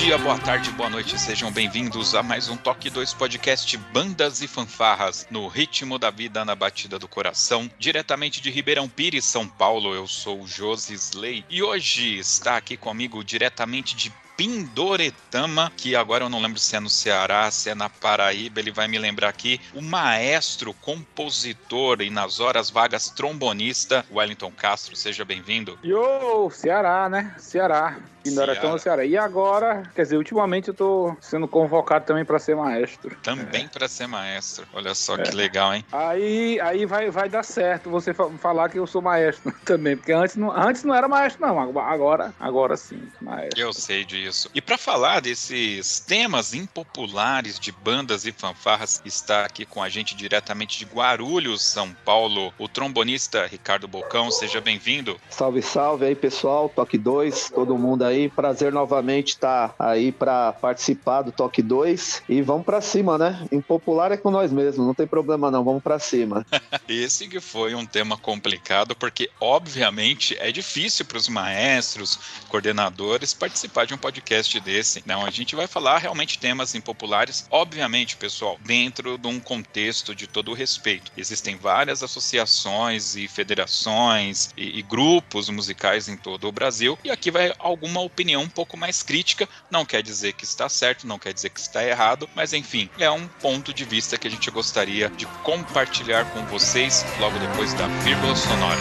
Dia, boa tarde, boa noite, sejam bem-vindos a mais um Toque 2 Podcast Bandas e Fanfarras, no ritmo da vida, na batida do coração, diretamente de Ribeirão Pires, São Paulo. Eu sou o Josi Slay e hoje está aqui comigo diretamente de Pindoretama, que agora eu não lembro se é no Ceará, se é na Paraíba, ele vai me lembrar aqui, o maestro, compositor e nas horas vagas trombonista, Wellington Castro, seja bem-vindo. Yo, Ceará, né? Ceará. Pindoretama, Ceará. E agora, quer dizer, ultimamente eu tô sendo convocado também para ser maestro. Também é. para ser maestro. Olha só é. que legal, hein? Aí, aí vai, vai dar certo você falar que eu sou maestro também, porque antes não, antes não era maestro não, agora, agora sim, maestro. Eu sei disso. E para falar desses temas impopulares de bandas e fanfarras, está aqui com a gente diretamente de Guarulhos, São Paulo, o trombonista Ricardo Bocão. Seja bem-vindo. Salve, salve aí, pessoal. Toque 2, todo mundo aí. Prazer novamente estar tá aí para participar do Toque 2 e vamos para cima, né? Impopular é com nós mesmos, não tem problema não, vamos para cima. Esse que foi um tema complicado porque obviamente é difícil para os maestros, coordenadores participar de um podcast desse. Não, a gente vai falar realmente temas impopulares, obviamente, pessoal, dentro de um contexto de todo o respeito. Existem várias associações e federações e, e grupos musicais em todo o Brasil e aqui vai alguma uma opinião um pouco mais crítica. Não quer dizer que está certo, não quer dizer que está errado, mas enfim, é um ponto de vista que a gente gostaria de compartilhar com vocês logo depois da vírgula sonora.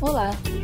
Olá,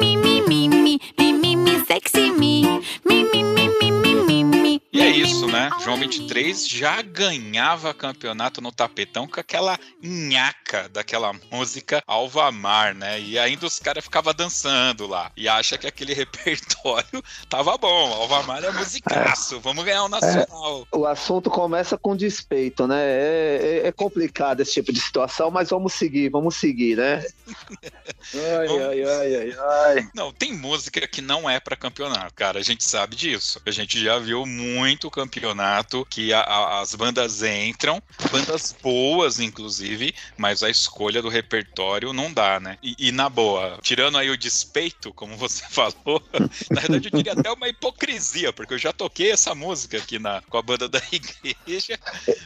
me, me. João 23 já ganhava campeonato no tapetão com aquela nhaca daquela música Alvamar, né? E ainda os caras ficavam dançando lá. E acha que aquele repertório tava bom. Alvamar é musicaço, vamos ganhar o Nacional. É, o assunto começa com despeito, né? É, é, é, complicado esse tipo de situação, mas vamos seguir, vamos seguir, né? ai, ai, ai, ai, ai. Não, tem música que não é para campeonato, cara. A gente sabe disso. A gente já viu muito campeonato que a, a, as bandas entram, bandas boas, inclusive, mas a escolha do repertório não dá, né? E, e na boa, tirando aí o despeito, como você falou, na verdade eu diria até uma hipocrisia, porque eu já toquei essa música aqui na, com a banda da igreja.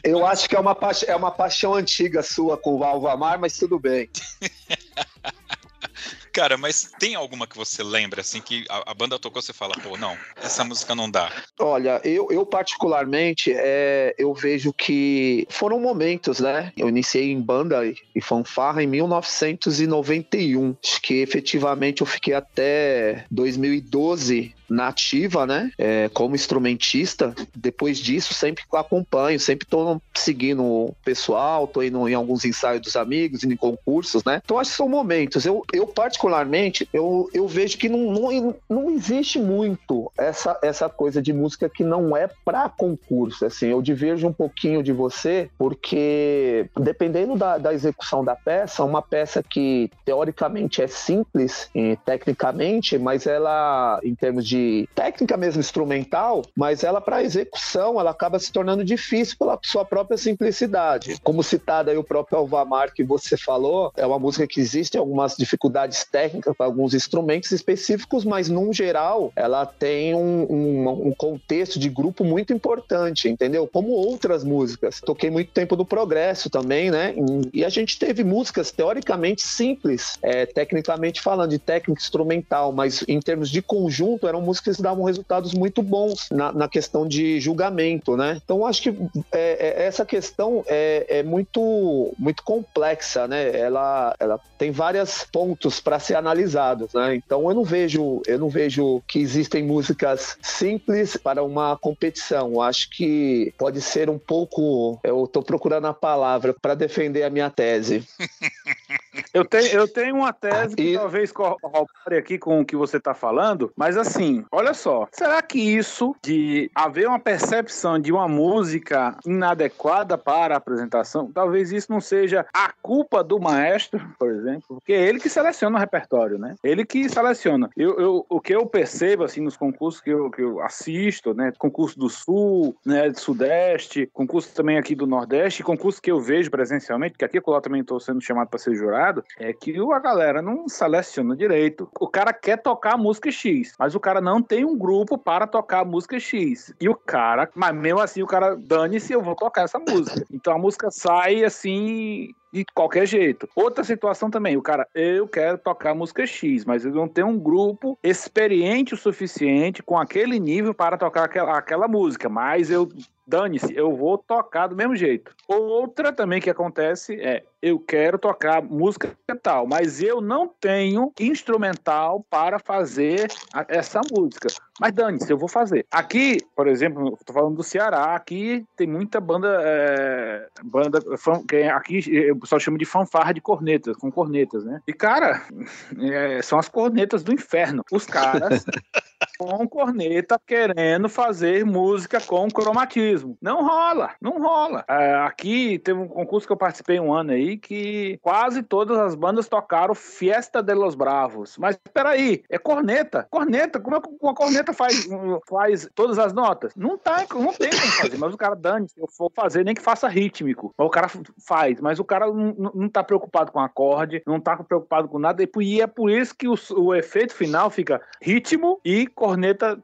Eu acho que é uma, é uma paixão antiga sua com o Alvamar, mas tudo bem. Cara, mas tem alguma que você lembra, assim, que a, a, banda tocou, você fala, pô, não, essa música não dá? Olha, eu, eu particularmente, é, eu vejo que foram momentos, né? Eu iniciei em banda e fanfarra em 1991. Acho que efetivamente eu fiquei até 2012 nativa, né? É, como instrumentista. Depois disso, sempre acompanho, sempre tô seguindo o pessoal, tô indo em alguns ensaios dos amigos, indo em concursos, né? Então acho que são momentos. Eu, eu particularmente, eu, eu vejo que não, não, não existe muito essa, essa coisa de música que não é para concurso. Assim, eu diverjo um pouquinho de você, porque dependendo da, da execução da peça, uma peça que teoricamente é simples e, tecnicamente, mas ela, em termos de técnica mesmo instrumental, mas ela para execução, ela acaba se tornando difícil pela sua própria simplicidade. Como citado aí o próprio Alvamar que você falou, é uma música que existe algumas dificuldades técnicas para alguns instrumentos específicos, mas num geral ela tem um, um, um contexto de grupo muito importante, entendeu? Como outras músicas. Toquei muito tempo no Progresso também, né? E a gente teve músicas teoricamente simples, é, tecnicamente falando, de técnica instrumental, mas em termos de conjunto eram músicas davam resultados muito bons na, na questão de julgamento, né? Então acho que é, é, essa questão é, é, muito, muito complexa, né? Ela, ela tem vários pontos para ser analisados, né? Então eu não vejo, eu não vejo que existem músicas simples para uma competição. Eu acho que pode ser um pouco, eu estou procurando a palavra para defender a minha tese. Eu tenho, eu tenho uma tese que e... talvez corrobore aqui com o que você está falando, mas assim, olha só, será que isso de haver uma percepção de uma música inadequada para a apresentação, talvez isso não seja a culpa do maestro, por exemplo, porque é ele que seleciona o repertório, né? Ele que seleciona. Eu, eu, o que eu percebo, assim, nos concursos que eu, que eu assisto, né? Concurso do Sul, né? Do Sudeste, concurso também aqui do Nordeste, concurso que eu vejo presencialmente, que aqui eu também estou sendo chamado para ser jurado, é que a galera não seleciona direito. O cara quer tocar a música X, mas o cara não tem um grupo para tocar a música X. E o cara, mas mesmo assim o cara, dane-se, eu vou tocar essa música. Então a música sai assim de qualquer jeito. Outra situação também, o cara, eu quero tocar música X, mas eu não tenho um grupo experiente o suficiente com aquele nível para tocar aquela, aquela música, mas eu dane-se, eu vou tocar do mesmo jeito. Outra também que acontece é, eu quero tocar música tal, mas eu não tenho instrumental para fazer a, essa música. Mas dane-se, eu vou fazer. Aqui, por exemplo, estou falando do Ceará, aqui tem muita banda, é, banda aqui o pessoal chama de fanfarra de cornetas, com cornetas, né? E cara, é, são as cornetas do inferno. Os caras com corneta querendo fazer música com cromatismo. Não rola, não rola. É, aqui teve um concurso que eu participei um ano aí que quase todas as bandas tocaram Fiesta de los Bravos. Mas peraí, é corneta. Corneta, como é que uma corneta faz, faz todas as notas? Não tá, não tem como fazer, mas o cara dane, se eu for fazer, nem que faça rítmico. Mas o cara faz, mas o cara não, não tá preocupado com acorde, não tá preocupado com nada, e é por isso que o, o efeito final fica ritmo e corneta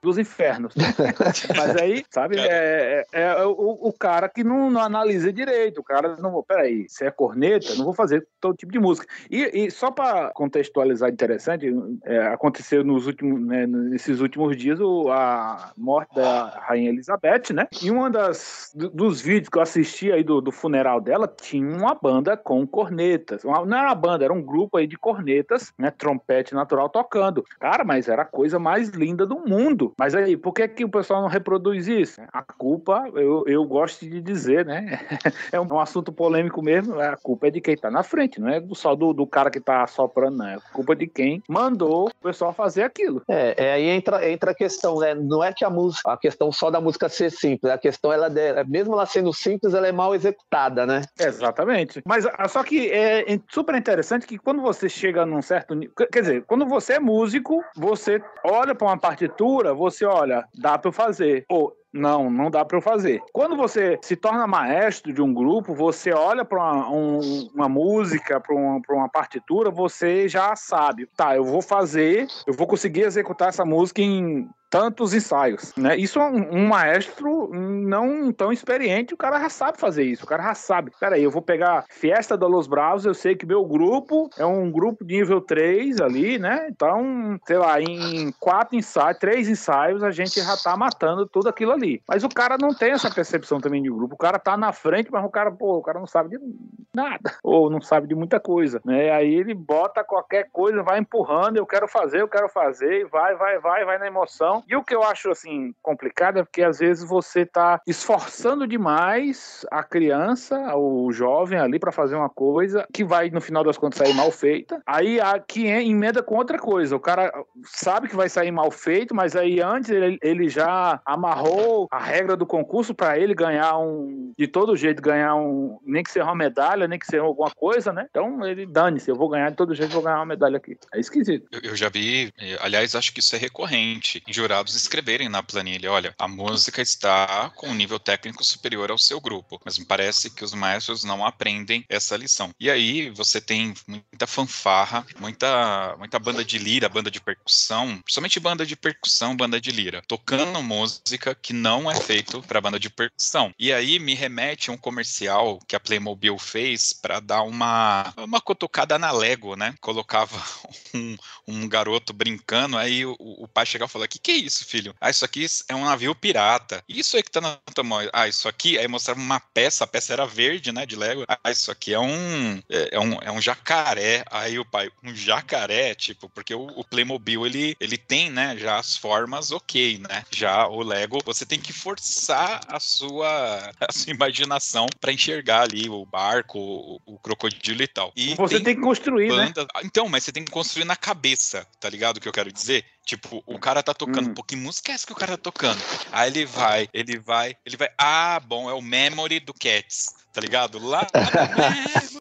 dos infernos. Mas aí, sabe, é, é, é o, o, cara que não, não, analisa direito. O cara não, peraí, se é corneta, não vou fazer todo tipo de música. E, e só para contextualizar interessante, é, aconteceu nos últimos, né, nesses últimos dias o, a morte da Rainha Elizabeth, né? E uma das dos vídeos que eu assisti aí do, do funeral dela tinha uma banda com cornetas. Uma, não era uma banda, era um grupo aí de cornetas, né? Trompete natural tocando. Cara, mas era a coisa mais linda do mundo. Mas aí, por que, que o pessoal não reproduz isso? A culpa, eu, eu gosto de dizer, né? é um, assunto polêmico mesmo. A culpa é de quem tá na frente, não é só do, do cara que tá soprando, não. É culpa de quem mandou o pessoal fazer aquilo. É, é aí entra, entra a questão, né? Não é que a música, a questão só da música ser simples, a questão, ela, mesmo ela sendo simples, ela é mal executada, né? Exatamente. Mas só que é super interessante que quando você chega num certo nível. Quer dizer, quando você é músico, você olha para uma partitura, você olha, dá para fazer. Ou não, não dá para eu fazer. Quando você se torna maestro de um grupo, você olha para uma, um, uma, música, para uma, uma, partitura, você já sabe, tá, eu vou fazer, eu vou conseguir executar essa música em tantos ensaios, né? Isso um, um, maestro não tão experiente, o cara já sabe fazer isso, o cara já sabe. Peraí, eu vou pegar Fiesta da Los Bravos, eu sei que meu grupo é um grupo de nível 3 ali, né? Então, sei lá, em quatro ensaios, três ensaios, a gente já tá matando tudo aquilo ali. Mas o cara não tem essa percepção também de grupo, o cara tá na frente, mas o cara, pô, o cara não sabe de nada, ou não sabe de muita coisa, né? Aí ele bota qualquer coisa, vai empurrando, eu quero fazer, eu quero fazer, vai, vai, vai, vai na emoção, E o que eu acho assim complicado é porque às vezes você está esforçando demais a criança, o jovem ali para fazer uma coisa que vai no final das contas sair mal feita. Aí aqui emenda com outra coisa. O cara sabe que vai sair mal feito, mas aí antes ele, ele já amarrou a regra do concurso para ele ganhar um de todo jeito ganhar um nem que seja uma medalha, nem que seja alguma coisa, né? Então ele dane-se, eu vou ganhar de todo jeito, vou ganhar uma medalha aqui. É esquisito. Eu, eu já vi, aliás, acho que isso é recorrente, jurados escreverem na planilha, olha, a música está com um nível técnico superior ao seu grupo, mas me parece que os maestros não aprendem essa lição. E aí você tem muita fanfarra, muita, muita banda de lira, banda de percussão, principalmente banda de percussão, banda de lira, tocando música que não é feito para banda de percussão. E aí me remete a um comercial que a Playmobil fez para dar uma, uma cutucada na Lego, né? Colocava um, um garoto brincando, aí o, o pai chegava e falava: Que que é isso, filho? Ah, isso aqui é um navio pirata. Isso aí que tá na tua mão. Ah, isso aqui. Aí mostrava uma peça, a peça era verde, né? De Lego. Ah, isso aqui é um. É, é um, é um jacaré. Aí o pai, um jacaré, tipo, porque o, o Playmobil ele, ele tem, né? Já as formas ok, né? Já o Lego, você tem que forçar a sua, a sua imaginação para enxergar ali o barco, o, o crocodilo e tal. E você tem, tem que construir, banda... né? Então, mas você tem que construir na cabeça, tá ligado o que eu quero dizer? Tipo, o cara tá tocando, hum. pô, que música é essa que o cara tá tocando? Aí ele vai, ele vai, ele vai, ah, bom, é o Memory do Cats, tá ligado? Lá.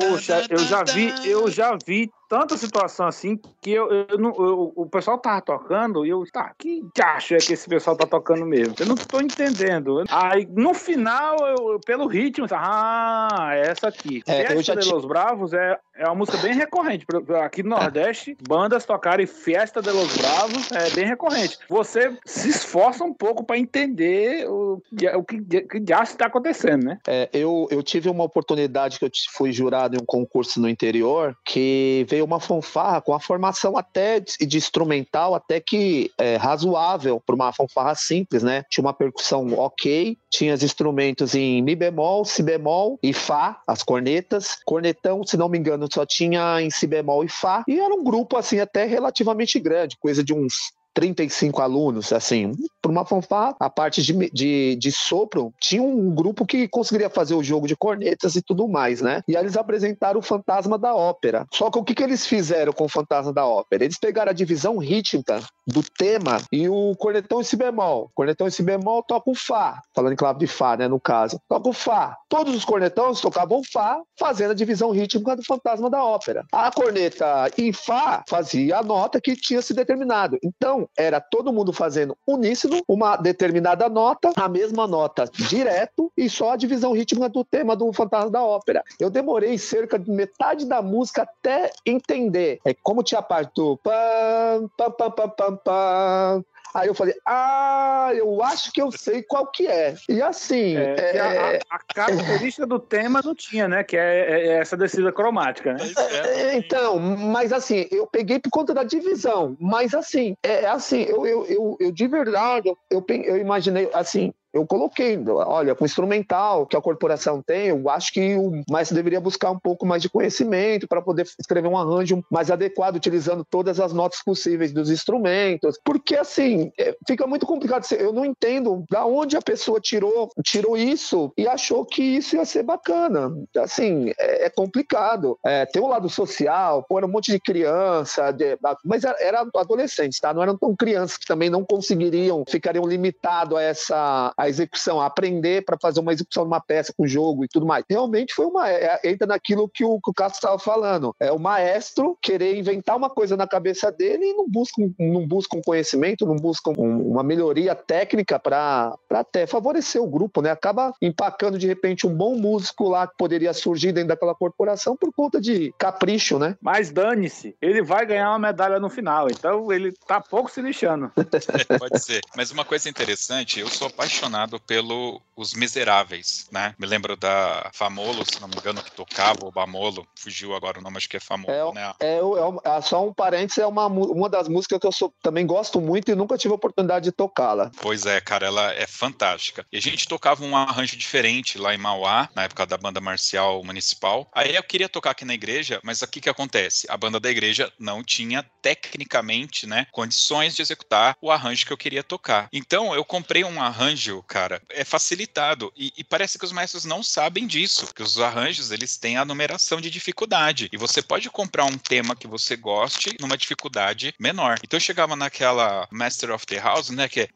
Poxa, eu já vi, eu já vi tanta situação assim que eu, eu, não, eu, o pessoal tava tocando e eu, tá, que acho é que esse pessoal tá tocando mesmo? Eu não tô entendendo. Aí, no final, eu, pelo ritmo, ah, é essa aqui. É, Fiesta de Los Bravos é, é uma música bem recorrente. Aqui no Nordeste, bandas tocarem Fiesta de Los Bravos é bem recorrente. Você se esforça um pouco para entender o, o que, que já está acontecendo, né? É, eu, eu tive uma oportunidade que eu fui jurado em um concurso no interior que veio uma fanfarra com a formação até de, instrumental até que é, razoável para uma fanfarra simples, né? Tinha uma percussão ok, tinha os instrumentos em mi bemol, si bemol e fá, as cornetas. Cornetão, se não me engano, só tinha em si bemol e fá. E era um grupo assim até relativamente grande, coisa de uns 35 alunos, assim, para uma fanfarra, a parte de, de, de, sopro, tinha um grupo que conseguiria fazer o jogo de cornetas e tudo mais, né? E aí eles apresentaram o Fantasma da Ópera. Só que o que, que eles fizeram com o Fantasma da Ópera? Eles pegaram a divisão rítmica do tema e o cornetão em si bemol. Cornetão em si bemol toca o Fá, falando em clave de Fá, né, no caso. Toca o Fá. Todos os cornetões tocavam Fá, fazendo a divisão rítmica do Fantasma da Ópera. A corneta em Fá fazia a nota que tinha se determinado. Então, era todo mundo fazendo uníssono, uma determinada nota, a mesma nota direto e só a divisão rítmica do tema do Fantasma da Ópera. Eu demorei cerca de metade da música até entender. É como tinha a parte do pam, pam, pam, pam, pam, pam, Aí eu falei, ah, eu acho que eu sei qual que é. E assim. É, é... A, a, característica do tema não tinha, né? Que é, é, é essa descida cromática, né? É, então, mas assim, eu peguei por conta da divisão. Mas assim, é assim, eu, eu, eu, eu de verdade, eu, eu, eu imaginei assim, eu coloquei, olha, com o instrumental que a corporação tem, eu acho que o maestro deveria buscar um pouco mais de conhecimento para poder escrever um arranjo mais adequado, utilizando todas as notas possíveis dos instrumentos, porque assim, é, fica muito complicado, eu não entendo da onde a pessoa tirou, tirou isso e achou que isso ia ser bacana, assim, é, é complicado, é, tem um lado social, pô, era um monte de criança, de, mas era, adolescentes, tá? Não eram tão crianças que também não conseguiriam, ficariam limitados a essa a execução, a aprender para fazer uma execução de uma peça com jogo e tudo mais. Realmente foi uma. É, entra naquilo que o, que o Castro estava falando. É o maestro querer inventar uma coisa na cabeça dele e não busca, não busca um conhecimento, não busca um, uma melhoria técnica para até favorecer o grupo, né? Acaba empacando de repente um bom músico lá que poderia surgir dentro daquela corporação por conta de capricho, né? Mas dane-se, ele vai ganhar uma medalha no final, então ele tá pouco se lixando. Pode ser. Mas uma coisa interessante, eu sou apaixonado apaixonado pelo Os Miseráveis, né? Me lembro da Famolo, se não me engano, que tocava, o Bamolo, fugiu agora o nome, acho que é Famolo, é, né? É, é, é, só um parênteses, é uma, uma das músicas que eu sou, também gosto muito e nunca tive a oportunidade de tocá-la. Pois é, cara, ela é fantástica. E a gente tocava um arranjo diferente lá em Mauá, na época da banda marcial municipal. Aí eu queria tocar aqui na igreja, mas aqui que acontece? A banda da igreja não tinha tecnicamente, né, condições de executar o arranjo que eu queria tocar. Então eu comprei um arranjo, cara, é facilitado e, e parece que os maestros não sabem disso, que os arranjos eles têm a numeração de dificuldade e você pode comprar um tema que você goste numa dificuldade menor. Então eu chegava naquela Master of the House, né, que é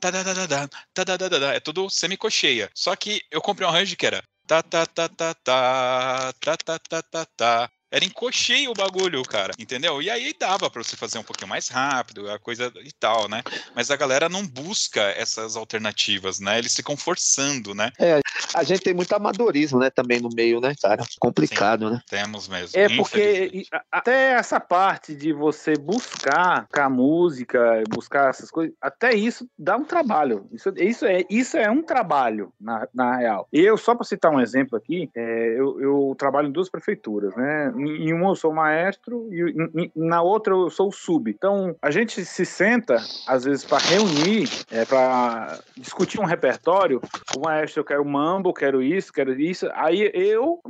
é tudo semicocheia. Só que eu comprei um arranjo que era ta ta ta ta ta ta ta ta ta ta era encocheio o bagulho, cara, entendeu? E aí dava para você fazer um pouquinho mais rápido, a coisa e tal, né? Mas a galera não busca essas alternativas, né? Eles ficam forçando, né? É, a gente tem muito amadorismo, né, também no meio, né, cara? Complicado, Sim, né? Temos mesmo. É porque até essa parte de você buscar a música, buscar essas coisas, até isso dá um trabalho. Isso, isso, é, isso é um trabalho, na, na real. Eu, só para citar um exemplo aqui, é, eu, eu trabalho em duas prefeituras, né? Em uma eu sou maestro e na outra eu sou sub. Então a gente se senta às vezes para reunir, é, para discutir um repertório. O maestro eu quero mambo, quero isso, quero isso. Aí eu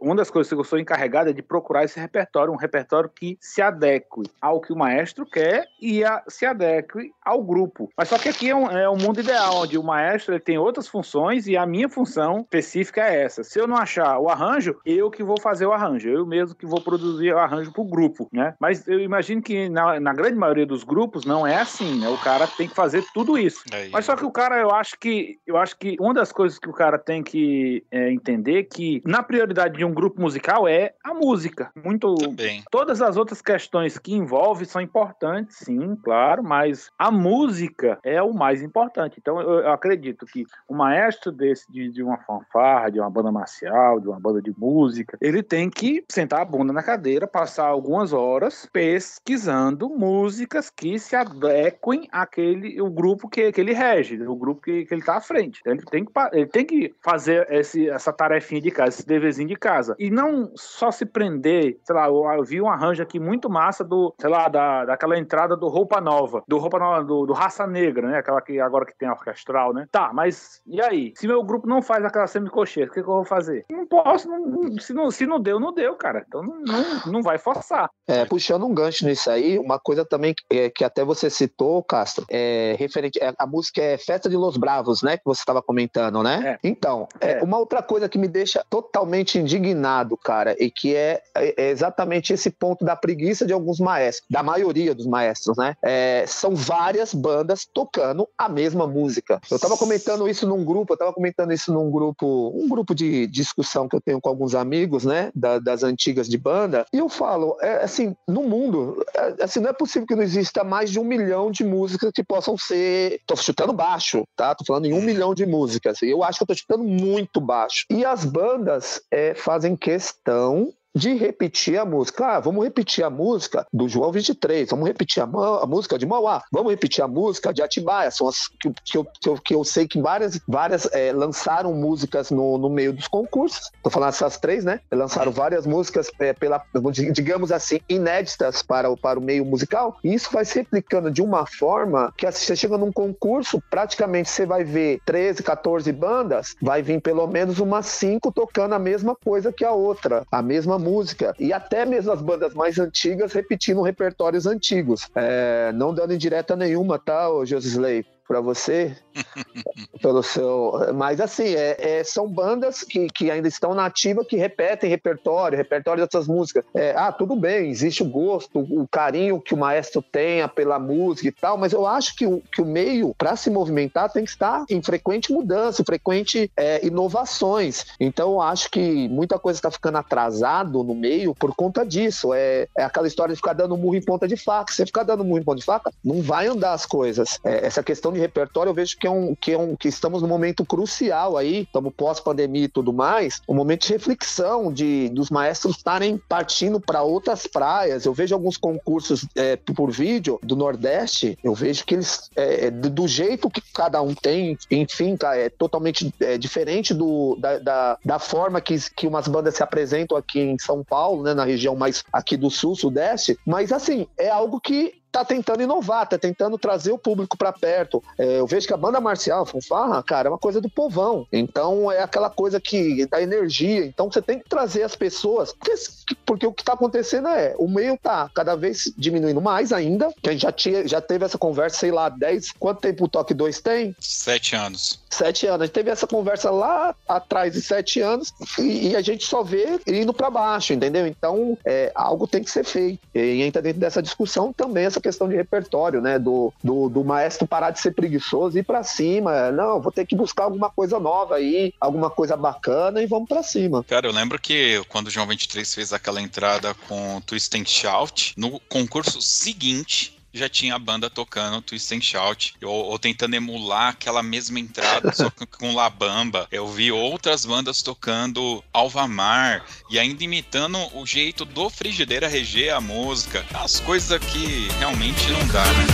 uma das coisas que eu sou encarregado é de procurar esse repertório, um repertório que se adeque ao que o maestro quer e a, se adeque ao grupo. Mas só que aqui é um, é um mundo ideal onde o maestro tem outras funções e a minha função específica é essa. Se eu não achar o arranjo, eu que vou fazer o arranjo. Eu mesmo mesmo que vou produzir o arranjo para o grupo, né? Mas eu imagino que na, na, grande maioria dos grupos não é assim, né? O cara tem que fazer tudo isso. É Mas só que o cara, eu acho que eu acho que uma das coisas que o cara tem que é, entender que na prioridade de um grupo musical é a música. Muito. Também. Todas as outras questões que envolve são importantes, sim, claro, mas a música é o mais importante. Então eu, eu acredito que o maestro desse de, de uma fanfarra, de uma banda marcial, de uma banda de música, ele tem que sentar sentar a bunda na cadeira, passar algumas horas pesquisando músicas que se adequem àquele o grupo que, que ele rege, o grupo que, que ele está à frente. Ele tem que, ele tem que fazer esse, essa tarefinha de casa, esse deverzinho de casa. E não só se prender, sei lá, eu, eu vi um arranjo aqui muito massa do, sei lá, da, daquela entrada do Roupa Nova, do Roupa Nova, do, do Raça Negra, né? Aquela que agora que tem a orquestral, né? Tá, mas e aí? Se meu grupo não faz aquela semicocheira, o que, que eu vou fazer? Não posso, não, se, não, se não deu, não deu, cara. Então não, não, não vai forçar. É, puxando um gancho nisso aí, uma coisa também que, é, que até você citou, Castro, é referente. É, a música é Festa de Los Bravos, né? Que você estava comentando, né? É. Então, é. é. uma outra coisa que me deixa totalmente indignado, cara, e que é, é, exatamente esse ponto da preguiça de alguns maestros, da maioria dos maestros, né? são várias bandas tocando a mesma música. Eu estava comentando isso num grupo, eu estava comentando isso num grupo, um grupo de discussão que eu tenho com alguns amigos, né? Da, das antigas antigas de banda, e eu falo, é, assim, no mundo, é, assim, não é possível que não exista mais de um milhão de músicas que possam ser. Tô chutando baixo, tá? Tô falando em um milhão de músicas. Eu acho que eu tô chutando muito baixo. E as bandas é, fazem questão de repetir a música. Ah, vamos repetir a música do João 23, vamos repetir a, a música de Mauá, vamos repetir a música de Atibaia. São as que, que, eu, que, eu, que eu sei que várias, várias é, lançaram músicas no, no meio dos concursos. Tô falando essas três, né? Lançaram várias músicas é, pela, digamos assim, inéditas para o, para o meio musical. E isso vai se replicando de uma forma que assim, você chega num concurso, praticamente você vai ver 13, 14 bandas, vai vir pelo menos umas cinco tocando a mesma coisa que a outra, a mesma música. E até mesmo as bandas mais antigas repetindo repertórios antigos. É, não dando indireta nenhuma, tá, Josisley? Para você pelo seu. Mas assim, é, é, são bandas que, que ainda estão na ativa que repetem repertório, repertório dessas músicas. É, ah, tudo bem, existe o gosto, o carinho que o maestro tenha pela música e tal, mas eu acho que o, que o meio, para se movimentar, tem que estar em frequente mudança, em frequente é, inovações. Então eu acho que muita coisa está ficando atrasado no meio por conta disso. É, é aquela história de ficar dando murro em ponta de faca. Se você ficar dando murro em ponta de faca, não vai andar as coisas. É, essa questão questão de repertório, eu vejo que, é um, que, é um, que estamos num momento crucial aí, estamos pós-pandemia e tudo mais, um momento de reflexão de dos maestros estarem partindo para outras praias. Eu vejo alguns concursos é, por vídeo do Nordeste, eu vejo que eles, é, é do jeito que cada um tem, enfim, tá, é totalmente é, diferente do, da, da, da, forma que, que umas bandas se apresentam aqui em São Paulo, né, na região mais aqui do Sul, Sudeste, mas assim, é algo que tá tentando inovar, tá tentando trazer o público para perto. É, eu vejo que a banda marcial, a fanfarra, cara, é uma coisa do povão. Então é aquela coisa que dá energia. Então você tem que trazer as pessoas, porque, porque o que tá acontecendo é, o meio tá cada vez diminuindo mais ainda, a gente já, tinha, já teve essa conversa, sei lá, 10, quanto tempo o Toque 2 tem? Sete anos. Sete anos. A gente teve essa conversa lá atrás de sete anos e, e a gente só vê indo para baixo, entendeu? Então, é, algo tem que ser feito. E entra dentro dessa discussão também essa questão de repertório, né? Do, do, do maestro parar de ser preguiçoso e ir pra cima. Não, vou ter que buscar alguma coisa nova aí, alguma coisa bacana e vamos para cima. Cara, eu lembro que quando o João 23 fez aquela entrada com Twist and Shout, no concurso seguinte, já tinha a banda tocando Twist and Shout, ou, ou, tentando emular aquela mesma entrada, só com, Labamba. Eu vi outras bandas tocando Alvamar, e ainda imitando o jeito do Frigideira reger a música. As coisas que realmente não dá, né?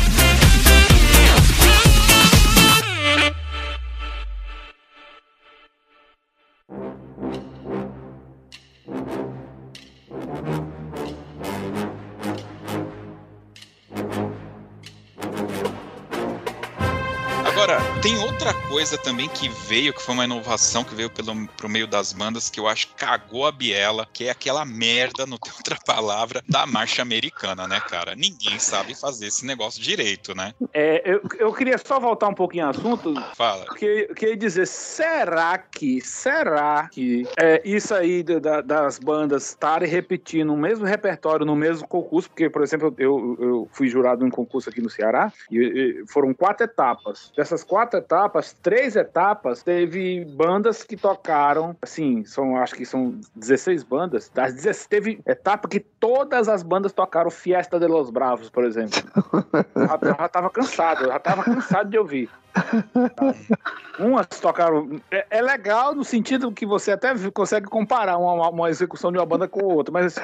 Coisa também que veio, que foi uma inovação que veio pelo pro meio das bandas, que eu acho que cagou a biela, que é aquela merda, não tem outra palavra, da marcha americana, né, cara? Ninguém sabe fazer esse negócio direito, né? É, eu, eu queria só voltar um pouquinho ao assunto. Fala. Porque eu queria dizer, será que, será que é, isso aí da, das bandas estarem repetindo o mesmo repertório no mesmo concurso? Porque, por exemplo, eu, eu fui jurado em um concurso aqui no Ceará e, e foram quatro etapas. Dessas quatro quatro etapas, três etapas, teve bandas que tocaram, assim, são, acho que são 16 bandas. Das 16, teve etapa que todas as bandas tocaram Fiesta de los Bravos, por exemplo. eu, já, tava cansado, eu já tava cansado de ouvir. Umas tocaram. É, é, legal no sentido que você até consegue comparar uma, uma, execução de uma banda com outra, mas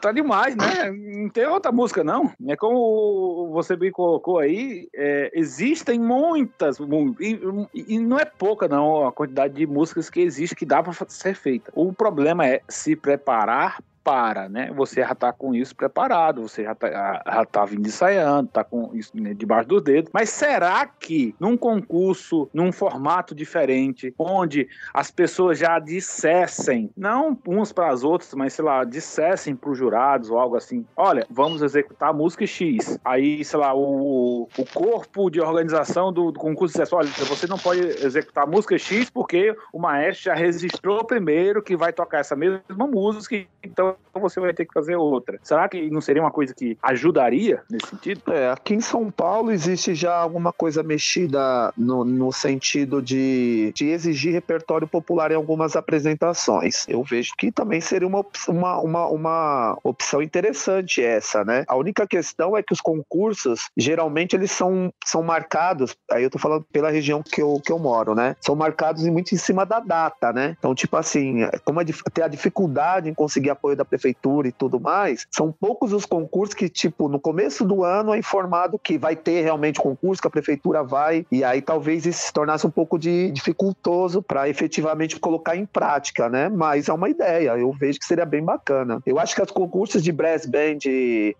tá demais, né? Não tem outra música, não. É como você bem colocou aí, é, existem muitas, e, e, não é pouca, não, a quantidade de músicas que existe que dá para ser feita. O problema é se preparar para, né? Você já tá com isso preparado, você já tá, já tá vindo ensaiando, tá com isso né, debaixo dos dedos. Mas será que num concurso, num formato diferente, onde as pessoas já dissessem, não uns para as outras, mas sei lá, dissessem para os jurados ou algo assim: olha, vamos executar a música X. Aí, sei lá, o, o corpo de organização do, do concurso dissesse: olha, você não pode executar a música X porque o maestro já registrou primeiro que vai tocar essa mesma música, então então você vai ter que fazer outra. Será que não seria uma coisa que ajudaria nesse sentido? É, aqui em São Paulo existe já alguma coisa mexida no, no sentido de, de exigir repertório popular em algumas apresentações. Eu vejo que também seria uma, uma, uma, uma opção interessante essa, né? A única questão é que os concursos, geralmente, eles são, são marcados, aí eu tô falando pela região que eu, que eu moro, né? São marcados muito em cima da data, né? Então, tipo assim, como é, tem a dificuldade em conseguir apoio da da prefeitura e tudo mais, são poucos os concursos que, tipo, no começo do ano é informado que vai ter realmente concurso, que a prefeitura vai, e aí talvez isso se tornasse um pouco de dificultoso para efetivamente colocar em prática, né? Mas é uma ideia, eu vejo que seria bem bacana. Eu acho que os concursos de brass band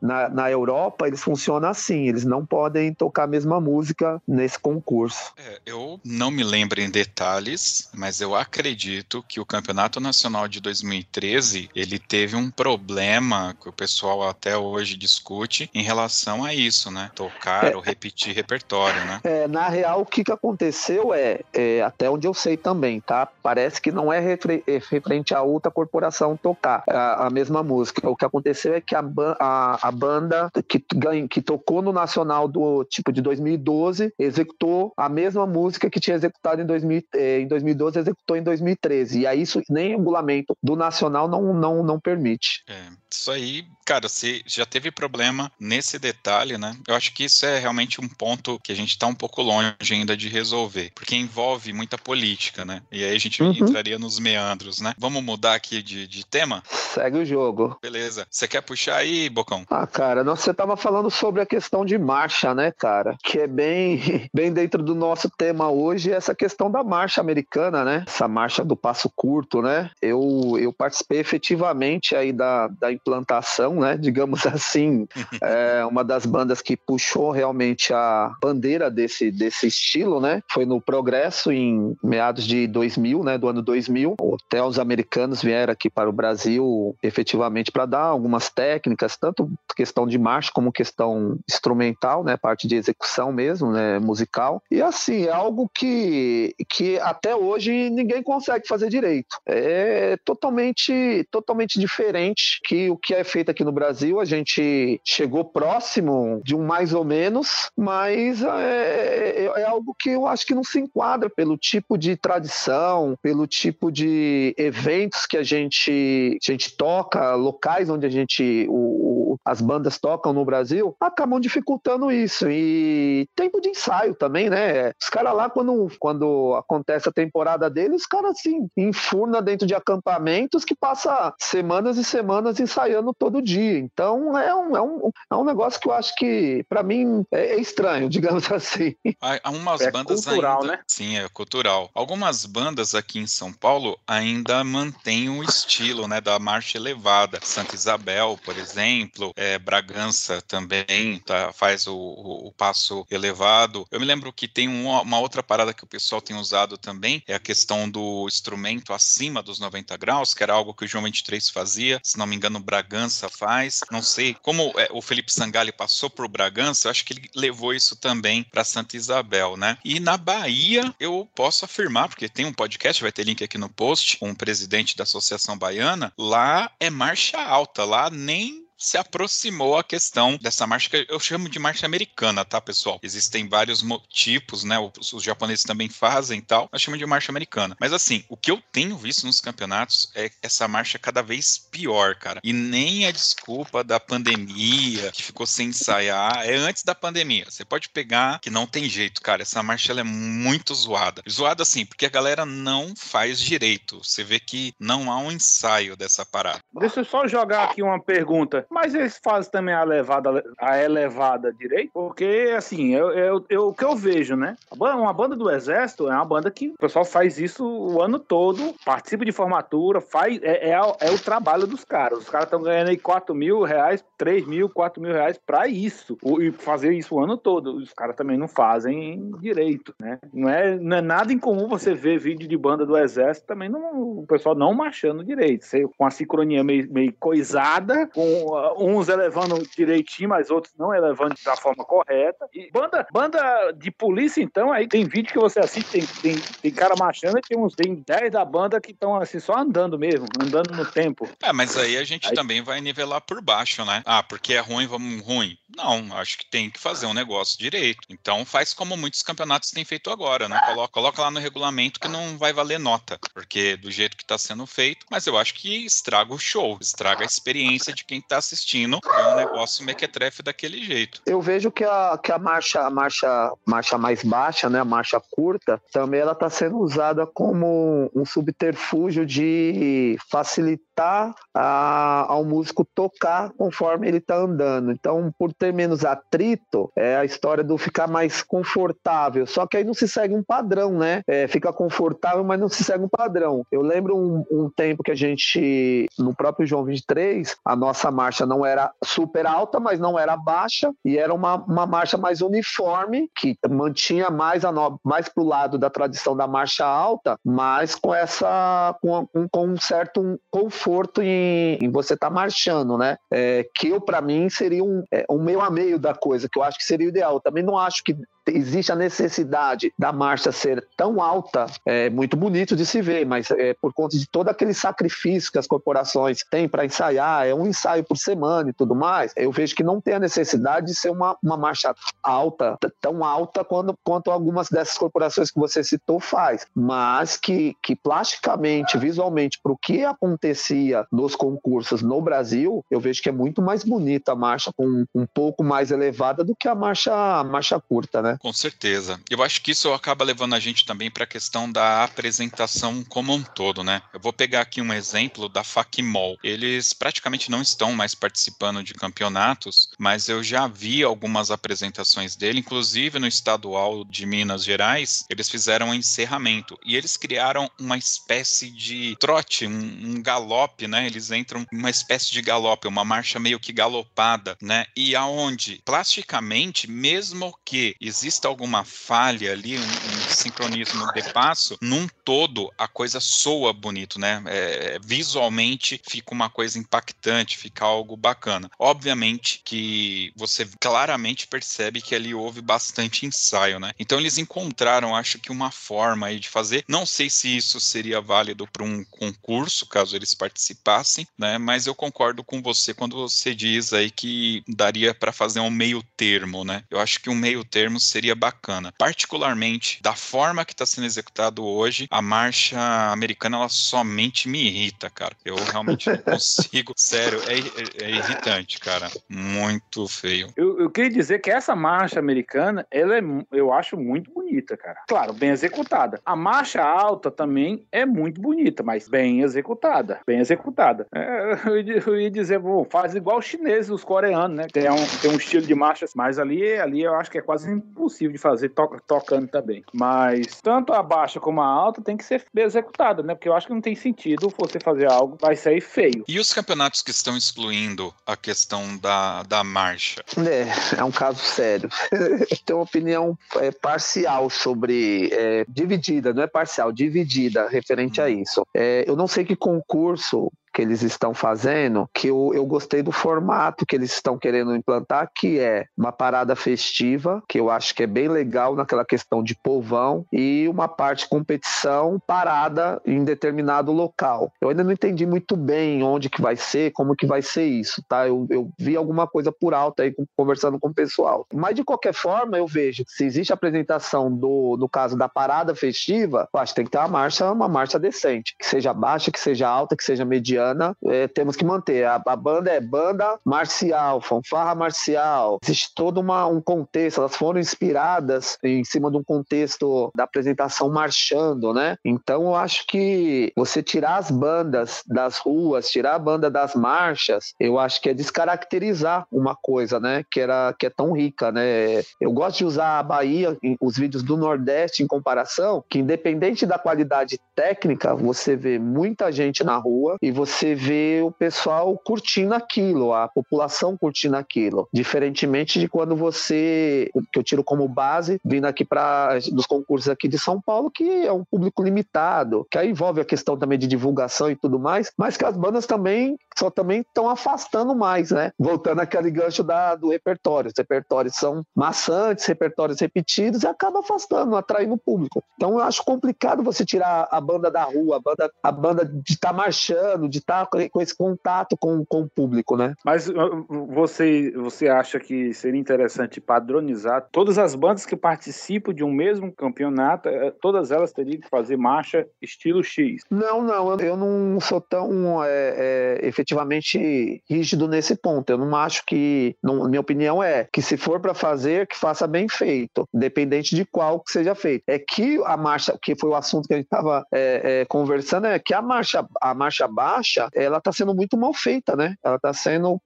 na, na Europa, eles funcionam assim, eles não podem tocar a mesma música nesse concurso. É, eu não me lembro em detalhes, mas eu acredito que o Campeonato Nacional de 2013, ele teve teve um problema que o pessoal até hoje discute em relação a isso, né? Tocar é, ou repetir repertório, né? É, na real, o que, que aconteceu é, é, até onde eu sei também, tá? Parece que não é, é referente a outra corporação tocar a, a, mesma música. O que aconteceu é que a, a, a banda que, ganha, que tocou no Nacional do tipo de 2012 executou a mesma música que tinha executado em, 2000, eh, em 2012, executou em 2013. E aí isso nem regulamento do Nacional não, não, não permite permite. É, isso aí, cara, se já teve problema nesse detalhe, né? Eu acho que isso é realmente um ponto que a gente está um pouco longe ainda de resolver, porque envolve muita política, né? E aí a gente uhum. entraria nos meandros, né? Vamos mudar aqui de, de tema? Segue o jogo. Beleza. Você quer puxar aí, Bocão? Ah, cara, você tava falando sobre a questão de marcha, né, cara? Que é bem, bem dentro do nosso tema hoje, essa questão da marcha americana, né? Essa marcha do passo curto, né? Eu, eu participei efetivamente aí da, da implantação, né? Digamos assim, é uma das bandas que puxou realmente a bandeira desse, desse estilo, né? Foi no Progresso em meados de 2000, né? Do ano 2000. Até os americanos vieram aqui para o Brasil efetivamente para dar algumas técnicas, tanto questão de marcha como questão instrumental, né? Parte de execução mesmo, né? Musical. E assim, é algo que, que até hoje ninguém consegue fazer direito. É totalmente, totalmente diferente que o que é feito aqui no Brasil. A gente chegou próximo de um mais ou menos, mas é, é, é algo que eu acho que não se enquadra pelo tipo de tradição, pelo tipo de eventos que a gente, a gente toca, locais onde a gente, o, o, as bandas tocam no Brasil, acabam dificultando isso. E tempo de ensaio também, né? Os caras lá, quando, quando acontece a temporada deles, os caras assim, enfurna dentro de acampamentos que passa semanas e semanas ensaiando todo dia. Então é um, é um, é um negócio que eu acho que, para mim, é, é, estranho, digamos assim. Há umas é bandas cultural, ainda... né? Sim, é cultural. Algumas bandas aqui em São Paulo ainda mantêm o estilo, né, da marcha elevada. Santa Isabel, por exemplo, é, Bragança também tá, faz o, o, o, passo elevado. Eu me lembro que tem uma, uma outra parada que o pessoal tem usado também, é a questão do instrumento acima dos 90 graus, que era algo que o João 23 fazia, se não me engano, Bragança faz. Não sei como é, o Felipe Sangali passou por Bragança, eu acho que ele levou isso também para Santa Isabel, né? E na Bahia, eu posso afirmar, porque tem um podcast, vai ter link aqui no post, com um presidente da Associação Baiana, lá é marcha alta, lá nem se aproximou a questão dessa marcha que eu chamo de marcha americana, tá, pessoal? Existem vários tipos, né? Os, os japoneses também fazem e tal. Nós chamamos de marcha americana. Mas assim, o que eu tenho visto nos campeonatos é essa marcha cada vez pior, cara. E nem a desculpa da pandemia, que ficou sem ensaiar, é antes da pandemia. Você pode pegar que não tem jeito, cara. Essa marcha ela é muito zoada. Zoada assim, porque a galera não faz direito. Você vê que não há um ensaio dessa parada. Deixa eu só jogar aqui uma pergunta. Mas eles fazem também a elevada, a elevada direito, porque assim, eu, eu, eu, o que eu vejo, né? Uma banda do Exército é uma banda que o pessoal faz isso o ano todo, participa de formatura, faz, é, é, é o trabalho dos caras. Os caras estão ganhando aí 4 mil reais, 3 mil, 4 mil reais pra isso. E fazer isso o ano todo. Os caras também não fazem direito, né? Não é, não é nada incomum você ver vídeo de banda do Exército também não, o pessoal não marchando direito. Com a sincronia meio, meio coisada, com uns elevando direitinho, mas outros não elevando da forma correta. E banda, banda de polícia, então, aí tem vídeo que você assiste, tem, tem, tem cara marchando e tem uns tem 10 da banda que estão assim, só andando mesmo, andando no tempo. É, mas aí a gente aí... também vai nivelar por baixo, né? Ah, porque é ruim, vamos ruim. Não, acho que tem que fazer um negócio direito. Então faz como muitos campeonatos têm feito agora, né? Coloca, coloca lá no regulamento que não vai valer nota, porque do jeito que está sendo feito, mas eu acho que estraga o show, estraga a experiência de quem está assistindo é um negócio mequetrefe daquele jeito. Eu vejo que a, que a marcha, a marcha, marcha mais baixa, né, a marcha curta, também ela está sendo usada como um subterfúgio de facilitar a, ao músico tocar conforme ele está andando. Então, por ter menos atrito, é a história do ficar mais confortável. Só que aí não se segue um padrão, né? É, fica confortável, mas não se segue um padrão. Eu lembro um, um tempo que a gente, no próprio João 23, a nossa marcha não era super alta, mas não era baixa, e era uma, uma marcha mais uniforme, que mantinha mais, a no, mais pro lado da tradição da marcha alta, mas com essa com, com um certo conforto em, em você estar tá marchando, né? É, que eu, para mim, seria um, é, um meio a meio da coisa, que eu acho que seria o ideal. Eu também não acho que existe a necessidade da marcha ser tão alta, é muito bonito de se ver, mas é por conta de todo aquele sacrifício que as corporações têm para ensaiar, é um ensaio por semana e tudo mais, eu vejo que não tem a necessidade de ser uma, uma marcha alta, tão alta quanto, quanto algumas dessas corporações que você citou faz, mas que, que plasticamente, visualmente, para o que acontecia nos concursos no Brasil, eu vejo que é muito mais bonita a marcha, com um pouco mais elevada do que a marcha, a marcha curta, né? Com certeza. Eu acho que isso acaba levando a gente também para a questão da apresentação como um todo, né? Eu vou pegar aqui um exemplo da Facmol. Eles praticamente não estão mais participando de campeonatos, mas eu já vi algumas apresentações dele, inclusive no estadual de Minas Gerais, eles fizeram um encerramento e eles criaram uma espécie de trote, um, um galope, né? Eles entram uma espécie de galope, uma marcha meio que galopada, né? E aonde plasticamente, mesmo que exista alguma falha ali, um, um sincronismo de passo, num todo a coisa soa bonito, né? É, visualmente fica uma coisa impactante, fica algo bacana. Obviamente que você claramente percebe que ali houve bastante ensaio, né? Então eles encontraram, acho que uma forma aí de fazer. Não sei se isso seria válido para um concurso, caso eles participassem, né? Mas eu concordo com você quando você diz aí que daria para fazer um meio termo, né? Eu acho que um meio termo seria bacana. Particularmente da forma que está sendo executado hoje, a marcha americana ela somente me irrita, cara. Eu realmente não consigo. Sério, é, é, é, irritante, cara. Muito feio. Eu, eu, queria dizer que essa marcha americana, ela é, eu acho muito bonita, cara. Claro, bem executada. A marcha alta também é muito bonita, mas bem executada. Bem executada. É, eu, ia dizer, bom, faz igual os chineses, os coreanos, né? Tem um, tem um estilo de marcha, mas ali, ali eu acho que é quase impossível de fazer to, tocando também. Mas tanto a baixa como a alta tem que ser executada, né? Porque eu acho que não tem sentido você fazer algo, vai sair feio. E os campeonatos que estão excluindo a questão da, da marcha? É, é um caso sério. Tenho uma opinião é, parcial sobre. É, dividida, não é parcial, dividida referente a hum. isso. É, eu não sei que concurso que eles estão fazendo, que eu, eu gostei do formato que eles estão querendo implantar, que é uma parada festiva, que eu acho que é bem legal naquela questão de povão, e uma parte competição parada em determinado local. Eu ainda não entendi muito bem onde que vai ser, como que vai ser isso, tá? Eu, eu vi alguma coisa por alto aí conversando com o pessoal. Mas de qualquer forma, eu vejo que se existe a apresentação do, no caso da parada festiva, eu acho que tem que ter uma marcha, uma marcha decente, que seja baixa, que seja alta, que seja mediana é, temos que manter. A, a, banda é banda marcial, fanfarra marcial. Existe todo uma, um contexto, elas foram inspiradas em cima de um contexto da apresentação marchando, né? Então eu acho que você tirar as bandas das ruas, tirar a banda das marchas, eu acho que é descaracterizar uma coisa, né? Que, era, que é tão rica, né? Eu gosto de usar a Bahia, os vídeos do Nordeste em comparação, que independente da qualidade técnica, você vê muita gente na rua e você você vê o pessoal curtindo aquilo, a população curtindo aquilo. Diferentemente de quando você, que eu tiro como base, vindo aqui para dos concursos aqui de São Paulo, que é um público limitado, que aí envolve a questão também de divulgação e tudo mais, mas que as bandas também só também estão afastando mais, né? Voltando aquele gancho da, do repertório. Os repertórios são maçantes, repertórios repetidos e acaba afastando, atraindo o público. Então eu acho complicado você tirar a banda da rua, a banda, a banda de estar tá marchando, de estar tá com esse contato com, com o público, né? Mas uh, você, você acha que seria interessante padronizar todas as bandas que participam de um mesmo campeonato, eh, todas elas teriam que fazer marcha estilo X? Não, não, eu não sou tão é, é, efetivamente rígido nesse ponto. Eu não acho que, não, minha opinião é que se for para fazer, que faça bem feito, independente de qual que seja feito. É que a marcha, que foi o assunto que a gente estava é, é, conversando, é que a marcha, a marcha baixa, ela está sendo muito mal feita, né? Ela está sendo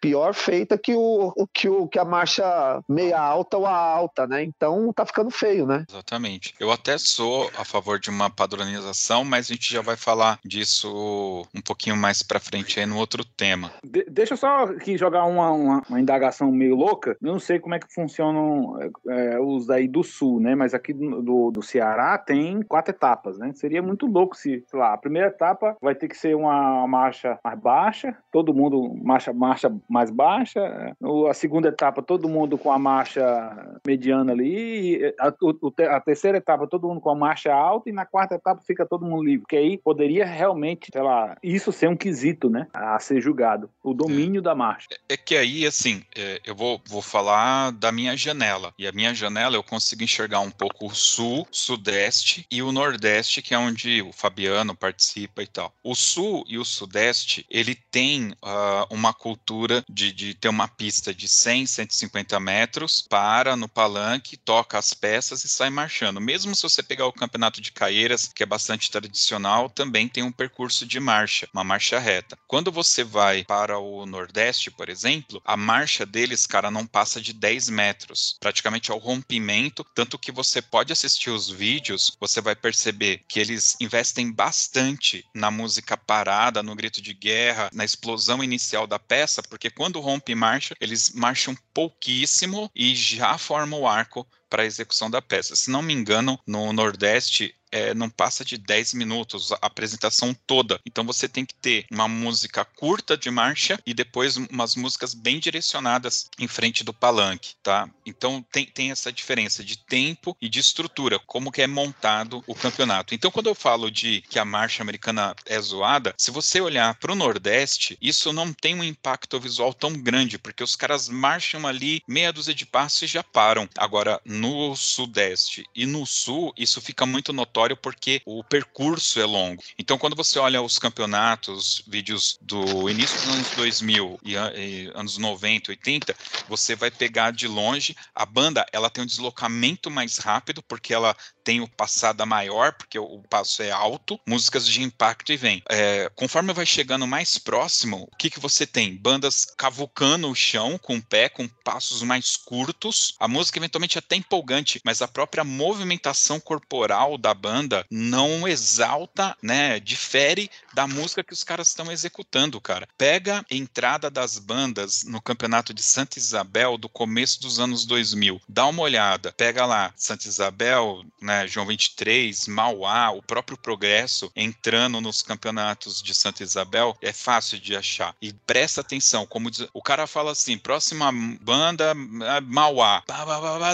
pior feita que o, que o que a marcha meia alta ou a alta, né? Então tá ficando feio, né? Exatamente. Eu até sou a favor de uma padronização, mas a gente já vai falar disso um pouquinho mais para frente aí no outro tema. De deixa eu só aqui jogar uma, uma, uma, indagação meio louca. Eu não sei como é que funcionam é, os aí do sul, né? Mas aqui do, do Ceará tem quatro etapas, né? Seria muito louco se, sei lá, a primeira etapa vai ter que ser uma marcha mais baixa, todo mundo marcha, marcha marcha mais baixa, a segunda etapa todo mundo com a marcha mediana ali, a, a, terceira etapa todo mundo com a marcha alta e na quarta etapa fica todo mundo livre, que aí poderia realmente, sei lá, isso ser um quesito, né, a ser julgado, o domínio é, da marcha. É que aí, assim, é, eu vou, vou falar da minha janela, e a minha janela eu consigo enxergar um pouco o sul, sudeste e o nordeste, que é onde o Fabiano participa e tal. O sul e o sudeste, ele tem uh, uma cultura de, de ter uma pista de 100, 150 metros, para no palanque, toca as peças e sai marchando. Mesmo se você pegar o campeonato de Caieiras, que é bastante tradicional, também tem um percurso de marcha, uma marcha reta. Quando você vai para o Nordeste, por exemplo, a marcha deles, cara, não passa de 10 metros, praticamente ao rompimento, tanto que você pode assistir os vídeos, você vai perceber que eles investem bastante na música parada, no grito de guerra, na explosão inicial da peça, porque quando rompe marcha, eles marcham pouquíssimo e já formam o arco para a execução da peça. Se não me engano, no Nordeste é, não passa de 10 minutos a apresentação toda. Então você tem que ter uma música curta de marcha e depois umas músicas bem direcionadas em frente do palanque, tá? Então tem, tem essa diferença de tempo e de estrutura, como que é montado o campeonato. Então quando eu falo de que a marcha americana é zoada, se você olhar para o Nordeste, isso não tem um impacto visual tão grande, porque os caras marcham ali meia dúzia de passos e já param. Agora, no Sudeste e no Sul, isso fica muito notório porque o percurso é longo. Então, quando você olha os campeonatos, vídeos do início dos anos 2000 e, e anos 90, 80, você vai pegar de longe a banda, ela tem um deslocamento mais rápido porque ela tem o passada maior, porque o passo é alto, músicas de impacto e vem. É, conforme vai chegando mais próximo, o que, que você tem? Bandas cavucando o chão com o pé, com passos mais curtos. A música eventualmente é até empolgante, mas a própria movimentação corporal da banda não exalta, né? Difere da música que os caras estão executando, cara. Pega a entrada das bandas no campeonato de Santa Isabel do começo dos anos 2000. Dá uma olhada. Pega lá Santa Isabel, né? Né, João 23, Mauá, o próprio Progresso entrando nos campeonatos de Santa Isabel, é fácil de achar. E presta atenção, como diz, o cara fala assim, próxima banda, é Mauá.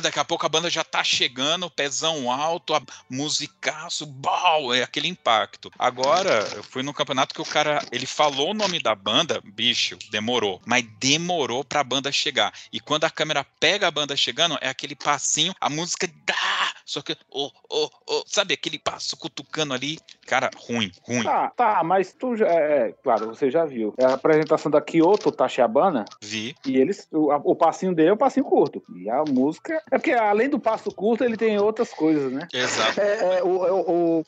Daqui a pouco a banda já tá chegando, pezão alto, a musicaço, bau, é aquele impacto. Agora, eu fui no campeonato que o cara, ele falou o nome da banda, bicho, demorou, mas demorou pra banda chegar. E quando a câmera pega a banda chegando, é aquele passinho, a música dá, só que, oh, oh, oh, sabe aquele passo cutucando ali? Cara, ruim, ruim. Tá, tá, mas tu já, é, é claro, você já viu. É a apresentação da Kyoto Tachabana. Vi. E eles, o, o passinho dele é um passinho curto. E a música, é porque além do passo curto, ele tem outras coisas, né? Exato. É, é o, o, o,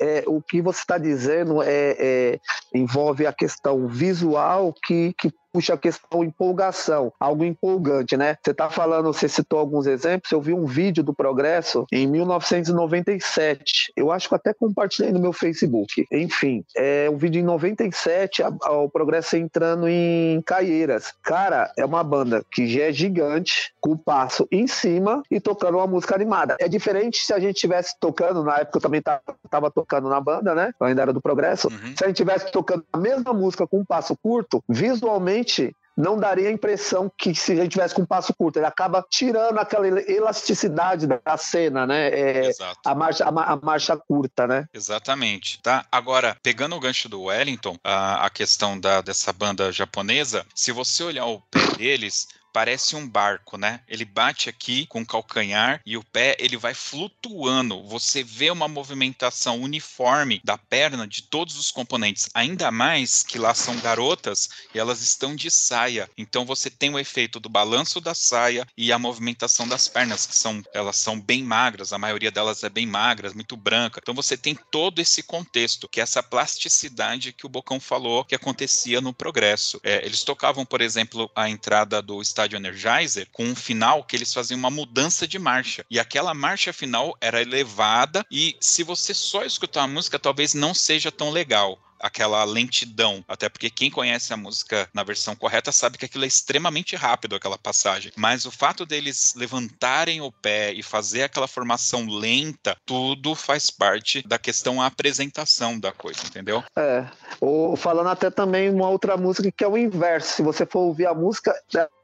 é, o que você está dizendo é, é, envolve a questão visual que, que puxa a questão empolgação, algo empolgante, né? Você tá falando, você citou alguns exemplos, eu vi um vídeo do Progresso em 1997. Eu acho que até compartilhei no meu Facebook. Enfim, é um vídeo em 97, a, a, o Progresso entrando em Caieiras. Cara, é uma banda que já é gigante, com o passo em cima e tocando uma música animada. É diferente se a gente estivesse tocando, na época eu também tava, tava tocando na banda, né? Eu ainda era do Progresso. Uhum. Se a gente estivesse tocando a mesma música com um passo curto, visualmente não daria a impressão que se a gente tivesse com um passo curto, ele acaba tirando aquela elasticidade da cena, né? É, Exato. A marcha, a, a, marcha curta, né? Exatamente. Tá? Agora, pegando o gancho do Wellington, a, a questão da, dessa banda japonesa, se você olhar o pé deles, parece um barco, né? Ele bate aqui com o calcanhar e o pé ele vai flutuando. Você vê uma movimentação uniforme da perna de todos os componentes, ainda mais que lá são garotas e elas estão de saia. Então você tem o efeito do balanço da saia e a movimentação das pernas, que são elas são bem magras, a maioria delas é bem magras, muito branca. Então você tem todo esse contexto, que é essa plasticidade que o Bocão falou que acontecia no progresso. É, eles tocavam, por exemplo, a entrada do estádio estádio Energizer com um final que eles faziam uma mudança de marcha. E aquela marcha final era elevada e se você só escutar a música, talvez não seja tão legal aquela lentidão. Até porque quem conhece a música na versão correta sabe que aquilo é extremamente rápido, aquela passagem. Mas o fato deles levantarem o pé e fazer aquela formação lenta, tudo faz parte da questão a apresentação da coisa, entendeu? É. Ou falando até também uma outra música que é o inverso. Se você for ouvir a música,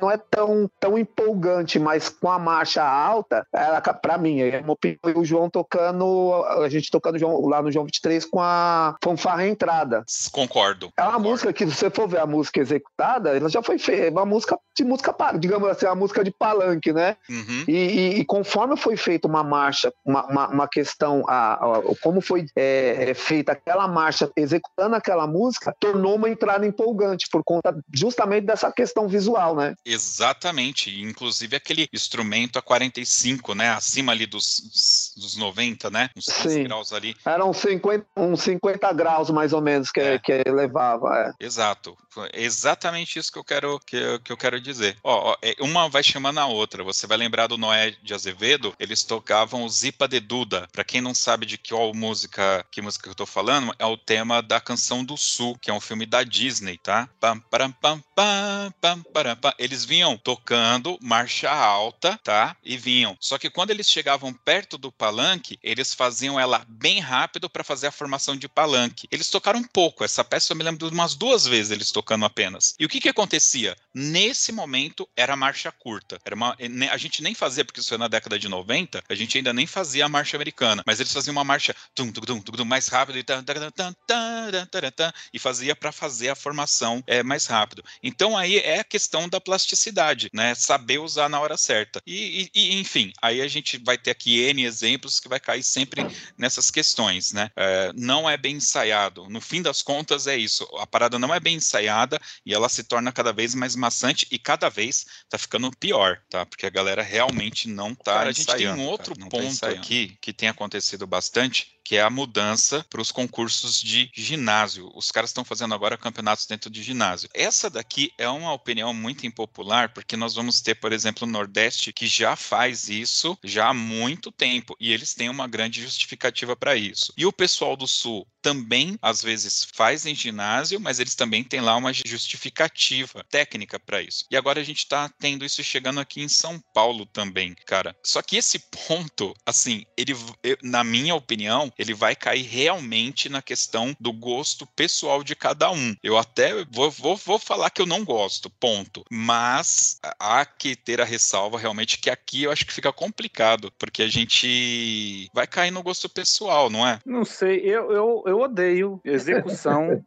não é tão, tão empolgante, mas com a marcha alta, ela, pra mim, é uma opinião, o João tocando, a gente tocando lá no João 23 com a fanfarra entrada. Concordo. É uma concordo. música que, se você for ver a música executada, ela já foi feita, é uma música de música, digamos assim, uma música de palanque, né? Uhum. E, e, e, conforme foi feita uma marcha, uma, uma, uma questão, a, a, como foi é, é, feita aquela marcha, executando aquela música, tornou uma entrada empolgante, por conta justamente dessa questão visual, né? Exatamente. Inclusive aquele instrumento a 45, né? Acima ali dos, dos 90, né? Uns 15 graus ali. Eram 50, uns 50 graus, mais ou menos, que, é. que levava. É. Exato. Exatamente isso que eu quero, que, que eu quero dizer. Ó, ó, é, uma vai chamando a outra. Você vai lembrar do Noé de Azevedo, eles tocavam o Zipa de Duda. Para quem não sabe de que música, que música eu tô falando, é o tema da Canção do Sul, que é um filme da Disney, tá? Pam, pam, pam, pam, pam, pam, pam. Eles vinham tocando marcha alta, tá? E vinham. Só que quando eles chegavam perto do palanque, eles faziam ela bem rápido para fazer a formação de palanque. Eles tocaram pouco. Essa peça eu me lembro de umas duas vezes eles tocando apenas. E o que que acontecia? Nesse momento era marcha curta. Era uma, a gente nem fazia, porque isso foi na década de 90, a gente ainda nem fazia a marcha americana, mas eles faziam uma marcha tum, tum, tum, tum, mais rápido e, tan, tan, tan, tan, e fazia para fazer a formação é, mais rápido. Então aí é a questão da plasticidade, né? Saber usar na hora certa. E, e, enfim, aí a gente vai ter aqui N exemplos que vai cair sempre nessas questões, né? É, não é bem ensaiado. No fim das contas é isso. A parada não é bem ensaiada e ela se torna cada vez mais maçante e cada vez tá ficando pior, tá? Porque a galera realmente não tá cara, ensaiando. A gente tem um outro cara, tá ponto tá aqui que tem acontecido bastante, que é a mudança para os concursos de ginásio. Os caras estão fazendo agora campeonatos dentro de ginásio. Essa daqui é uma opinião muito impopular, porque nós vamos ter, por exemplo, o Nordeste que já faz isso já há muito tempo e eles têm uma grande justificativa para isso. E o pessoal do Sul também às vezes faz em ginásio, mas eles também têm lá uma justificativa técnica para isso. E agora a gente está tendo isso chegando aqui em São Paulo também, cara. Só que esse ponto, assim, ele, na minha opinião, ele vai cair realmente na questão do gosto pessoal de cada um. Eu até vou, vou, vou falar que eu não gosto, ponto. Mas há que ter a ressalva realmente que aqui eu acho que fica complicado, porque a gente vai cair no gosto pessoal, não é? Não sei, eu, eu, eu odeio execução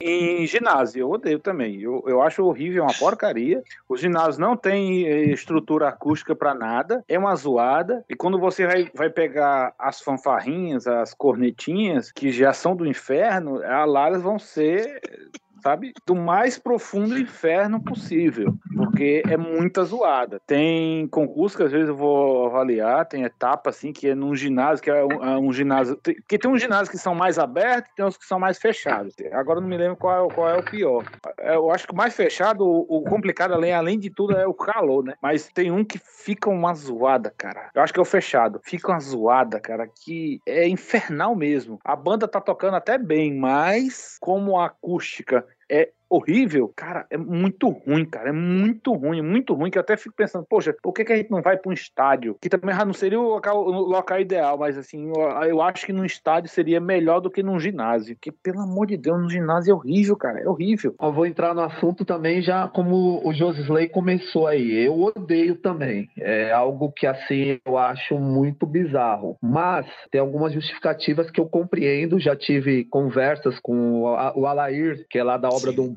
em ginásio, eu odeio também. Eu, eu acho horrível, é uma porcaria. Os ginásios não têm eh, estrutura acústica para nada, é uma zoada. E quando você vai, vai pegar as fanfarrinhas, as cornetinhas, que já são do inferno, lá elas vão ser sabe? Do mais profundo inferno possível, porque é muita zoada. Tem concurso que às vezes eu vou avaliar, tem etapa assim, que é num ginásio, que é um, é um ginásio. Tem, que tem uns ginásios que são mais abertos tem uns que são mais fechados. Agora não me lembro qual é, qual é o pior. Eu acho que o mais fechado, o, o complicado além, além de tudo, é o calor, né? Mas tem um que fica uma zoada, cara. Eu acho que é o fechado. Fica uma zoada, cara, que é infernal mesmo. A banda tá tocando até bem, mas como a acústica é horrível, cara, é muito ruim, cara. É muito ruim, muito ruim. Que eu até fico pensando, poxa, por que, que a gente não vai para um estádio? Que também já não seria o local, o local ideal, mas assim, eu, eu, acho que num estádio seria melhor do que num ginásio. Que, pelo amor de Deus, no ginásio é horrível, cara. É horrível. Eu vou entrar no assunto também, já como o Josisley começou aí. Eu odeio também. É algo que, assim, eu acho muito bizarro. Mas tem algumas justificativas que eu compreendo. Já tive conversas com o Alair, que é lá da obra Sim. do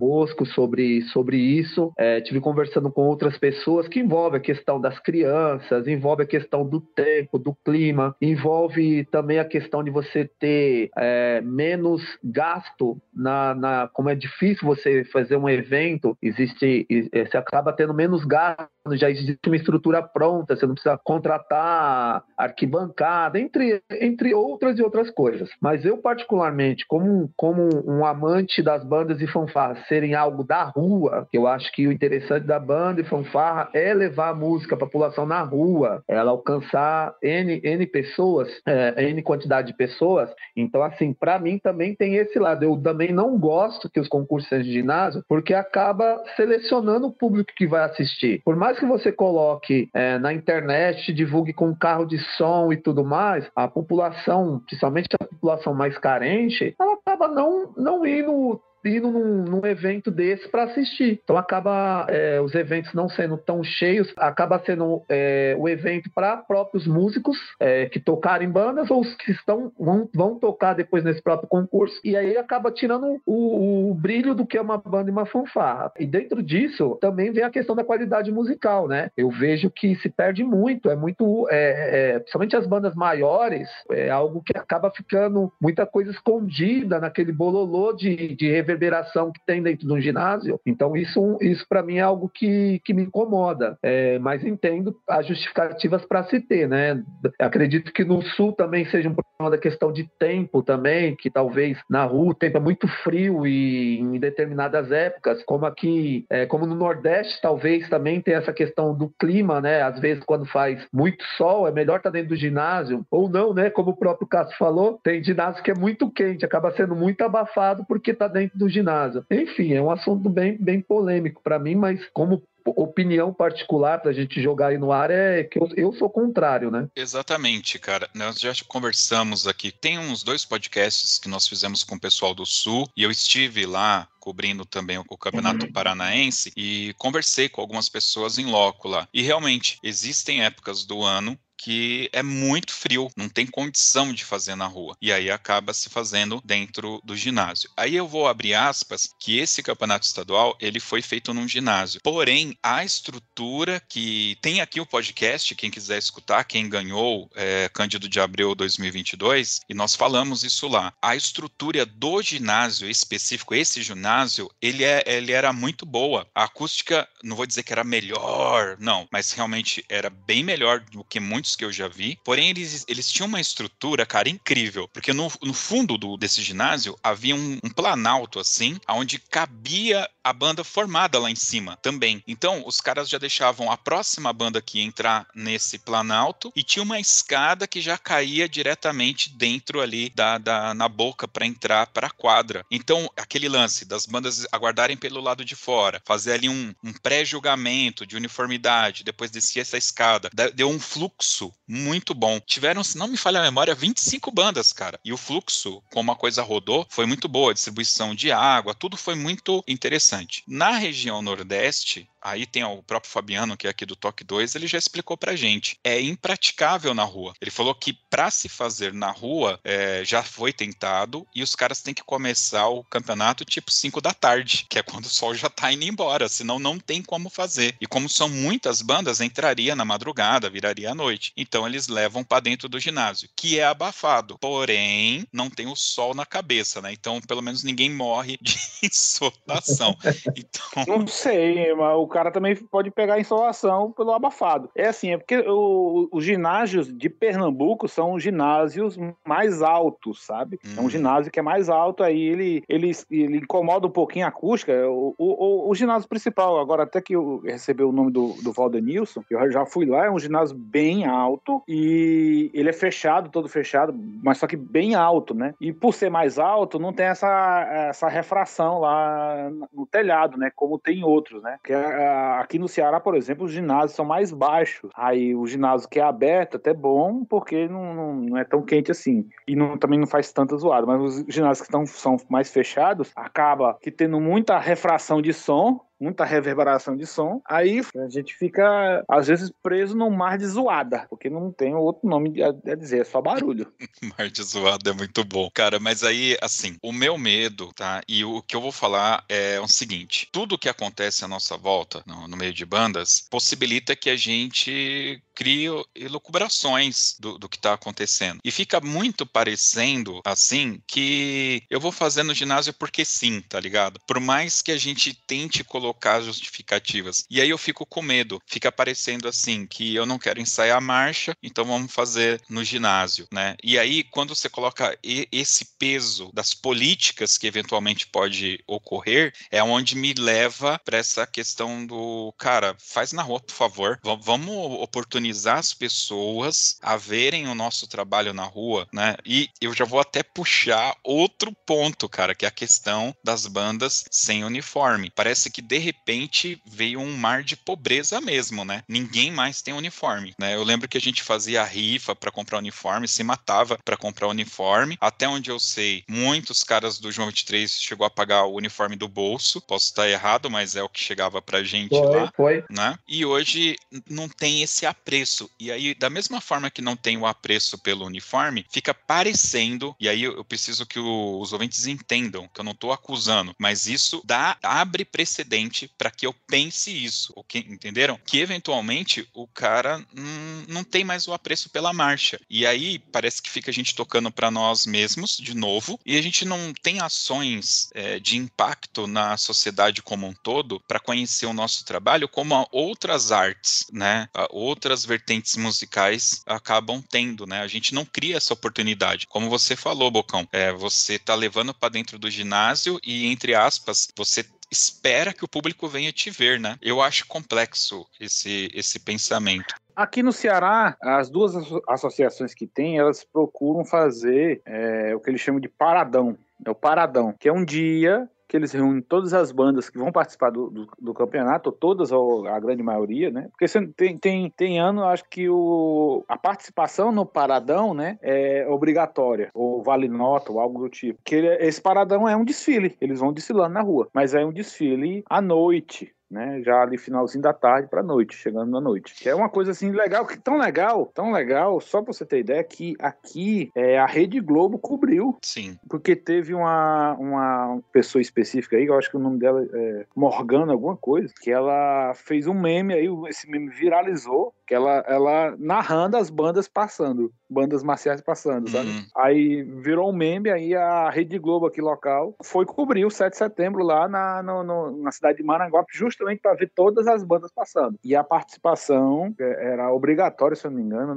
Sobre, sobre isso. É, tive conversando com outras pessoas que envolve a questão das crianças, envolve a questão do tempo, do clima, envolve também a questão de você ter é, menos gasto na, na, como é difícil você fazer um evento, existe, é, você acaba tendo menos gasto já existe uma estrutura pronta, você não precisa contratar arquibancada, entre, entre outras e outras coisas. Mas eu, particularmente, como, como um amante das bandas e fanfarras, fanfarra serem algo da rua, que eu acho que o interessante da banda e fanfarra é levar a música, a população na rua, ela alcançar N, N pessoas, é, N quantidade de pessoas. Então, assim, para mim também tem esse lado. Eu também não gosto que os concursos sejam de ginásio, porque acaba selecionando o público que vai assistir. Por mais que você coloque é, na internet, divulgue com carro de som e tudo mais, a população, principalmente a população mais carente, ela acaba não, não indo indo num, num evento desse para assistir. Então acaba é, os eventos não sendo tão cheios, acaba sendo é, o evento para próprios músicos é, que tocaram em bandas ou os que estão vão, vão tocar depois nesse próprio concurso. E aí acaba tirando o, o, brilho do que é uma banda e uma fanfarra. E dentro disso também vem a questão da qualidade musical, né? Eu vejo que se perde muito, é muito, é, é, principalmente as bandas maiores, é algo que acaba ficando muita coisa escondida naquele bololô de, de rever reverberação que tem dentro do ginásio. Então, isso, isso para mim é algo que, que me incomoda. É, mas entendo as justificativas para se ter, né? Acredito que no sul também seja um problema da questão de tempo também, que talvez na rua o tempo é muito frio e em determinadas épocas, como aqui, é, como no Nordeste, talvez também tem essa questão do clima, né? Às vezes, quando faz muito sol, é melhor estar tá dentro do ginásio, ou não, né? Como o próprio Cássio falou, tem ginásio que é muito quente, acaba sendo muito abafado porque está dentro do do ginásio. Enfim, é um assunto bem, bem polêmico para mim, mas como opinião particular para a gente jogar aí no ar é que eu, eu, sou contrário, né? Exatamente, cara. Nós já conversamos aqui. Tem uns dois podcasts que nós fizemos com o pessoal do Sul e eu estive lá cobrindo também o Campeonato uhum. Paranaense e conversei com algumas pessoas em loco lá. E realmente existem épocas do ano que é muito frio, não tem condição de fazer na rua. E aí acaba se fazendo dentro do ginásio. Aí eu vou abrir aspas que esse campeonato estadual ele foi feito num ginásio. Porém, a estrutura que tem aqui o podcast, quem quiser escutar, quem ganhou é, Cândido de Abril 2022, e nós falamos isso lá. A estrutura do ginásio específico, esse ginásio, ele, é, ele era muito boa. A acústica, não vou dizer que era melhor, não, mas realmente era bem melhor do que muitos que eu já vi. Porém, eles, eles tinham uma estrutura, cara, incrível. Porque no, no fundo do, desse ginásio havia um, um planalto, assim, onde cabia a banda formada lá em cima também. Então, os caras já deixavam a próxima banda que entrar nesse planalto e tinha uma escada que já caía diretamente dentro ali da, da na boca para entrar para a quadra. Então, aquele lance das bandas aguardarem pelo lado de fora, fazer ali um, um pré-julgamento de uniformidade, depois descer essa escada, deu um fluxo fluxo muito bom. Tiveram, se não me falha a memória, 25 bandas, cara. E o fluxo, como a coisa rodou, foi muito boa. A distribuição de água, tudo foi muito interessante. Na região Nordeste, aí tem o próprio Fabiano, que é aqui do Toque 2, ele já explicou pra gente. É impraticável na rua. Ele falou que para se fazer na rua é, já foi tentado e os caras têm que começar o campeonato tipo 5 da tarde, que é quando o sol já tá indo embora, senão não tem como fazer. E como são muitas bandas, entraria na madrugada, viraria à noite. Então eles levam para dentro do ginásio, que é abafado. Porém, não tem o sol na cabeça, né? Então, pelo menos ninguém morre de insolação. Então... Não sei, mas o cara também pode pegar insolação pelo abafado. É assim, é porque o, os ginásios de Pernambuco são os ginásios mais altos, sabe? Hum. É um uhum. ginásio que é mais alto, aí ele, ele, ele incomoda um pouquinho a acústica. O, o, o, ginásio principal, agora até que eu recebi o nome do, do Valdenilson, eu já fui lá, é um ginásio bem alto e ele é fechado, todo fechado, mas só que bem alto, né? E por ser mais alto, não tem essa, essa refração lá no telhado, né? Como tem outros, né? Que é, aqui no Ceará, por exemplo, os ginásios são mais baixos. Aí o ginásio que é aberto até bom, porque não, não, não é tão quente assim. E não, também não faz tanta zoada. Mas os ginásios que estão, são mais fechados, acaba que tendo muita refração de som, muita reverberação de som, aí a gente fica, às vezes, preso num mar de zoada, porque não tem outro nome a dizer, é só barulho. mar de zoada é muito bom. Cara, mas aí, assim, o meu medo, tá? E o que eu vou falar é o seguinte: tudo que acontece à nossa volta, no, no meio de bandas, possibilita que a gente crie elucubrações do, do que está acontecendo. E fica muito parecendo, assim, que eu vou fazer no ginásio porque sim, tá ligado? Por mais que a gente tente colocar colocar justificativas. E aí eu fico com medo, fica parecendo assim que eu não quero ensaiar a marcha, então vamos fazer no ginásio, né? E aí quando você coloca esse peso das políticas que eventualmente pode ocorrer, é onde me leva para essa questão do cara, faz na rua, por favor. V vamos oportunizar as pessoas a verem o nosso trabalho na rua, né? E eu já vou até puxar outro ponto, cara, que é a questão das bandas sem uniforme. Parece que de repente veio um mar de pobreza mesmo, né? Ninguém mais tem uniforme, né? Eu lembro que a gente fazia rifa para comprar uniforme, se matava para comprar uniforme. Até onde eu sei, muitos caras do João 23 chegou a pagar o uniforme do bolso. Posso estar errado, mas é o que chegava pra gente foi, lá, foi. né? E hoje não tem esse apreço. E aí, da mesma forma que não tem o apreço pelo uniforme, fica parecendo, e aí eu preciso que os ouvintes entendam que eu não estou acusando, mas isso dá abre precedente para que eu pense isso, ok? Entenderam? Que eventualmente o cara hum, não tem mais o apreço pela marcha. E aí parece que fica a gente tocando para nós mesmos de novo, e a gente não tem ações é, de impacto na sociedade como um todo para conhecer o nosso trabalho como outras artes, né? Outras vertentes musicais acabam tendo, né? A gente não cria essa oportunidade. Como você falou, Bocão, é, você tá levando para dentro do ginásio e, entre aspas, você espera que o público venha te ver, né? Eu acho complexo esse, esse pensamento. Aqui no Ceará, as duas associações que tem, elas procuram fazer é, o que eles chamam de paradão. É o paradão, que é um dia que eles reúnem todas as bandas que vão participar do, do, do campeonato, todas ou a grande maioria, né? Porque tem, tem, tem ano, acho que o, a participação no paradão, né, é obrigatória, ou vale nota, ou algo do tipo. Que ele, esse paradão é um desfile, eles vão desfilando na rua, mas é um desfile à noite, né? Já ali finalzinho da tarde para noite, chegando na noite. Que é uma coisa assim legal, que tão legal, tão legal, só para você ter ideia que aqui é, a Rede Globo cobriu. Sim. Porque teve uma, uma pessoa específica aí, eu acho que o nome dela é Morgana alguma coisa, que ela fez um meme aí, esse meme viralizou que ela, ela narrando as bandas passando, bandas marciais passando, sabe? Uhum. Aí virou um meme, aí a Rede Globo aqui local foi cobrir o 7 de setembro lá na, no, no, na cidade de Maranguape, justamente para ver todas as bandas passando. E a participação é, era obrigatória, se eu não me engano,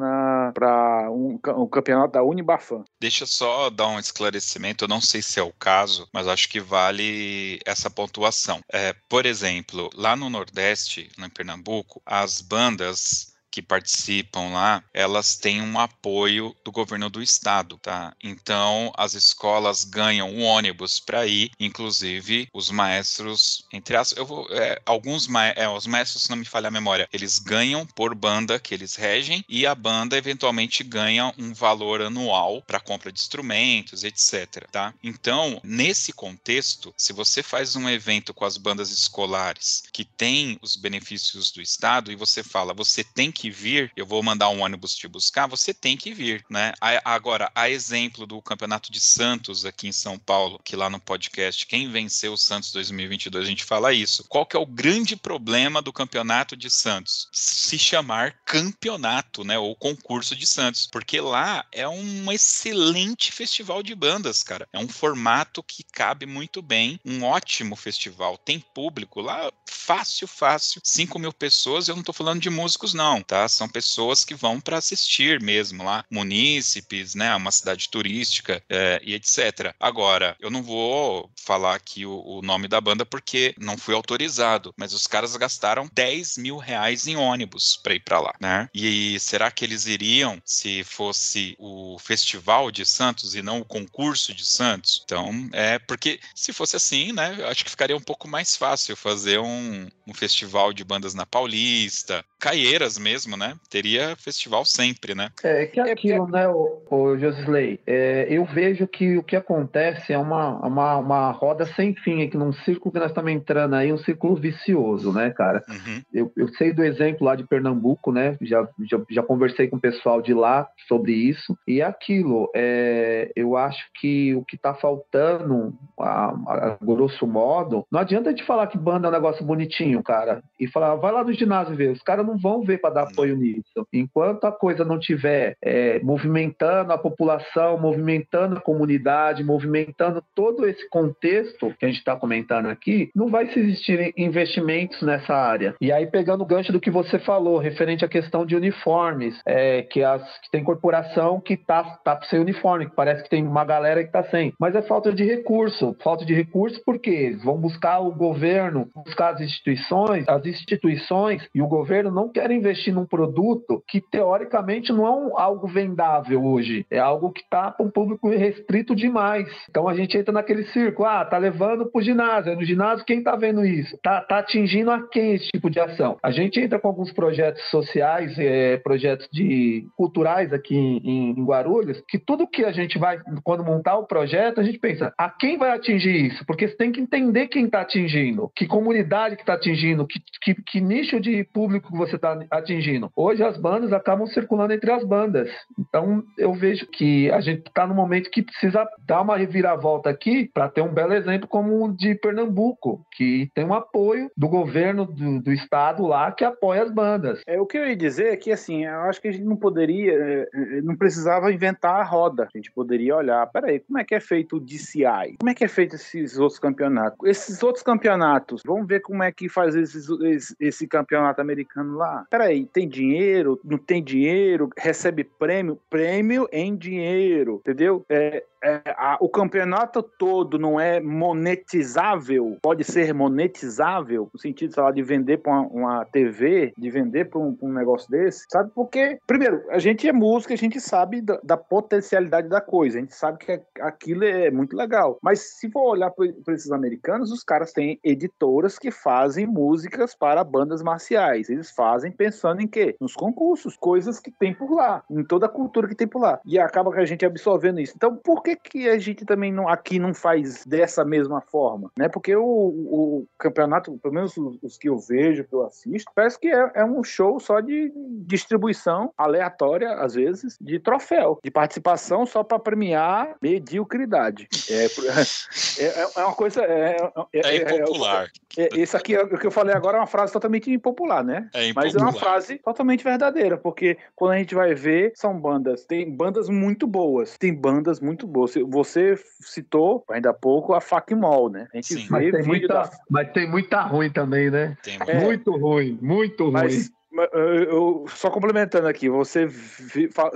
para um, um campeonato da Unibafan. Deixa eu só dar um esclarecimento, eu não sei se é o caso, mas acho que vale essa pontuação. É, por exemplo, lá no Nordeste, em Pernambuco, as bandas que participam lá, elas têm um apoio do governo do estado, tá? Então, as escolas ganham um ônibus para ir, inclusive os maestros, entre as, eu vou, é, alguns ma é, os maestros, se não me falha a memória, eles ganham por banda que eles regem e a banda eventualmente ganha um valor anual para compra de instrumentos, etc, tá? Então, nesse contexto, se você faz um evento com as bandas escolares que tem os benefícios do estado e você fala, você tem que vir, eu vou mandar um ônibus te buscar, você tem que vir, né? Agora, a exemplo do Campeonato de Santos aqui em São Paulo, que lá no podcast, quem venceu o Santos 2022, a gente fala isso. Qual que é o grande problema do Campeonato de Santos? Se chamar campeonato, né? Ou concurso de Santos, porque lá é um excelente festival de bandas, cara. É um formato que cabe muito bem, um ótimo festival. Tem público lá fácil, fácil, 5 mil pessoas. Eu não tô falando de músicos, não tá? São pessoas que vão para assistir mesmo lá, munícipes, né? Uma cidade turística é, e etc. Agora, eu não vou falar aqui o, o nome da banda porque não fui autorizado, mas os caras gastaram 10 mil reais em ônibus para ir para lá, né? E será que eles iriam se fosse o festival de Santos e não o concurso de Santos? Então, é porque se fosse assim, né? Acho que ficaria um pouco mais fácil fazer um, um festival de bandas na Paulista, Caieiras mesmo mesmo, né? Teria festival sempre, né? É que é aquilo, né, o, o Josley, é, eu vejo que o que acontece é uma, uma, uma roda sem fim, aqui num círculo que nós estamos entrando aí, um círculo vicioso, né, cara? Uhum. Eu, eu sei do exemplo lá de Pernambuco, né? Já, já, já conversei com o pessoal de lá sobre isso, e é aquilo, é, eu acho que o que está faltando, a, a, grosso modo, não adianta de falar que banda é um negócio bonitinho, cara, e falar, vai lá no ginásio ver, os caras não vão ver para dar apoio nisso. Enquanto a coisa não tiver é, movimentando a população, movimentando a comunidade, movimentando todo esse contexto que a gente está comentando aqui, não vai se existir investimentos nessa área. E aí, pegando o gancho do que você falou, referente à questão de uniformes, é, que, as, que tem corporação que tá, tá sem uniforme, que parece que tem uma galera que tá sem. Mas é falta de recurso. Falta de recurso porque vão buscar o governo, buscar as instituições, as instituições e o governo não querem investir num produto que teoricamente não é um, algo vendável hoje. É algo que está para um público restrito demais. Então a gente entra naquele círculo, ah, tá levando para o ginásio. No ginásio, quem está vendo isso? Tá, tá atingindo a quem esse tipo de ação? A gente entra com alguns projetos sociais, é, projetos de culturais aqui em, em, Guarulhos, que tudo que a gente vai, quando montar o projeto, a gente pensa, a quem vai atingir isso? Porque você tem que entender quem está atingindo, que comunidade que está atingindo, que, que, que, nicho de público que você está atingindo. Hoje as bandas acabam circulando entre as bandas. Então eu vejo que a gente está no momento que precisa dar uma reviravolta aqui para ter um belo exemplo como o de Pernambuco, que tem um apoio do governo do, do estado lá que apoia as bandas. É o que eu ia dizer é que assim, eu acho que a gente não poderia, é, é, não precisava inventar a roda. A gente poderia olhar, peraí, como é que é feito o DCI? Como é que é feito esses outros campeonatos? Esses outros campeonatos, vamos ver como é que faz esses, esse, esse campeonato americano lá. Peraí, tem dinheiro? Não tem dinheiro? Recebe prêmio? Prêmio em dinheiro, entendeu? É, é, a, o campeonato todo não é monetizável, pode ser monetizável, no sentido, sei lá, de vender para uma, uma, TV, de vender para um, um, negócio desse, sabe? Porque, primeiro, a gente é música, a gente sabe da, da potencialidade da coisa, a gente sabe que aquilo é muito legal. Mas se for olhar para esses americanos, os caras têm editoras que fazem músicas para bandas marciais. Eles fazem pensando em quê? Nos concursos, coisas que tem por lá, em toda a cultura que tem por lá. E acaba que a gente absorvendo isso. Então, por que, que a gente também não, aqui não faz dessa mesma forma? Né? Porque o, o campeonato, pelo menos os, os, que eu vejo, que eu assisto, parece que é, é um show só de distribuição aleatória, às vezes, de troféu, de participação só para premiar mediocridade. É, é, é, uma coisa. É, é, é impopular. isso aqui, o que eu falei agora, é uma frase totalmente impopular, né? É impopular. Mas é uma frase totalmente verdadeira, porque quando a gente vai ver, são bandas, tem bandas muito boas, tem bandas muito boas você, você citou ainda há pouco a Facmol, né? A gente Sim. vê mas tem, muita, da... mas tem muita ruim também, né? Tem é, muito ruim, muito mas, ruim. Eu, só complementando aqui, você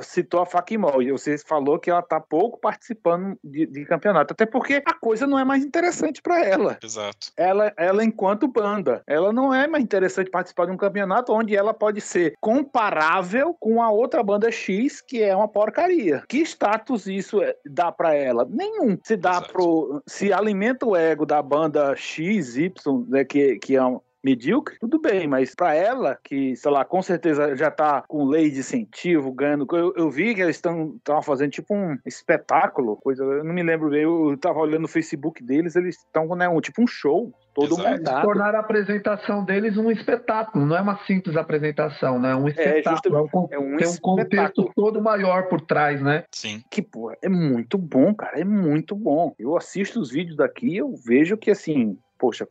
citou a Facmol e você falou que ela está pouco participando de, de, campeonato, até porque a coisa não é mais interessante para ela. Exato. Ela, ela, enquanto banda, ela não é mais interessante participar de um campeonato onde ela pode ser comparável com a outra banda X, que é uma porcaria. Que status isso é, dá para ela? Nenhum. Se dá Exato. pro. Se alimenta o ego da banda X, Y, né, que, que é um medíocre, tudo bem, mas para ela, que, sei lá, com certeza já tá com lei de incentivo, ganhando. Eu, eu vi que eles estão fazendo tipo um espetáculo, coisa. Eu não me lembro bem, eu tava olhando no Facebook deles, eles estão com né, um, tipo um show todo Exato. montado. Tornar a apresentação deles um espetáculo, não é uma simples apresentação, né? É um espetáculo. É, é um, é um tem um contexto todo maior por trás, né? Sim. Que, pô, é muito bom, cara, é muito bom. Eu assisto os vídeos daqui, eu vejo que, assim, poxa,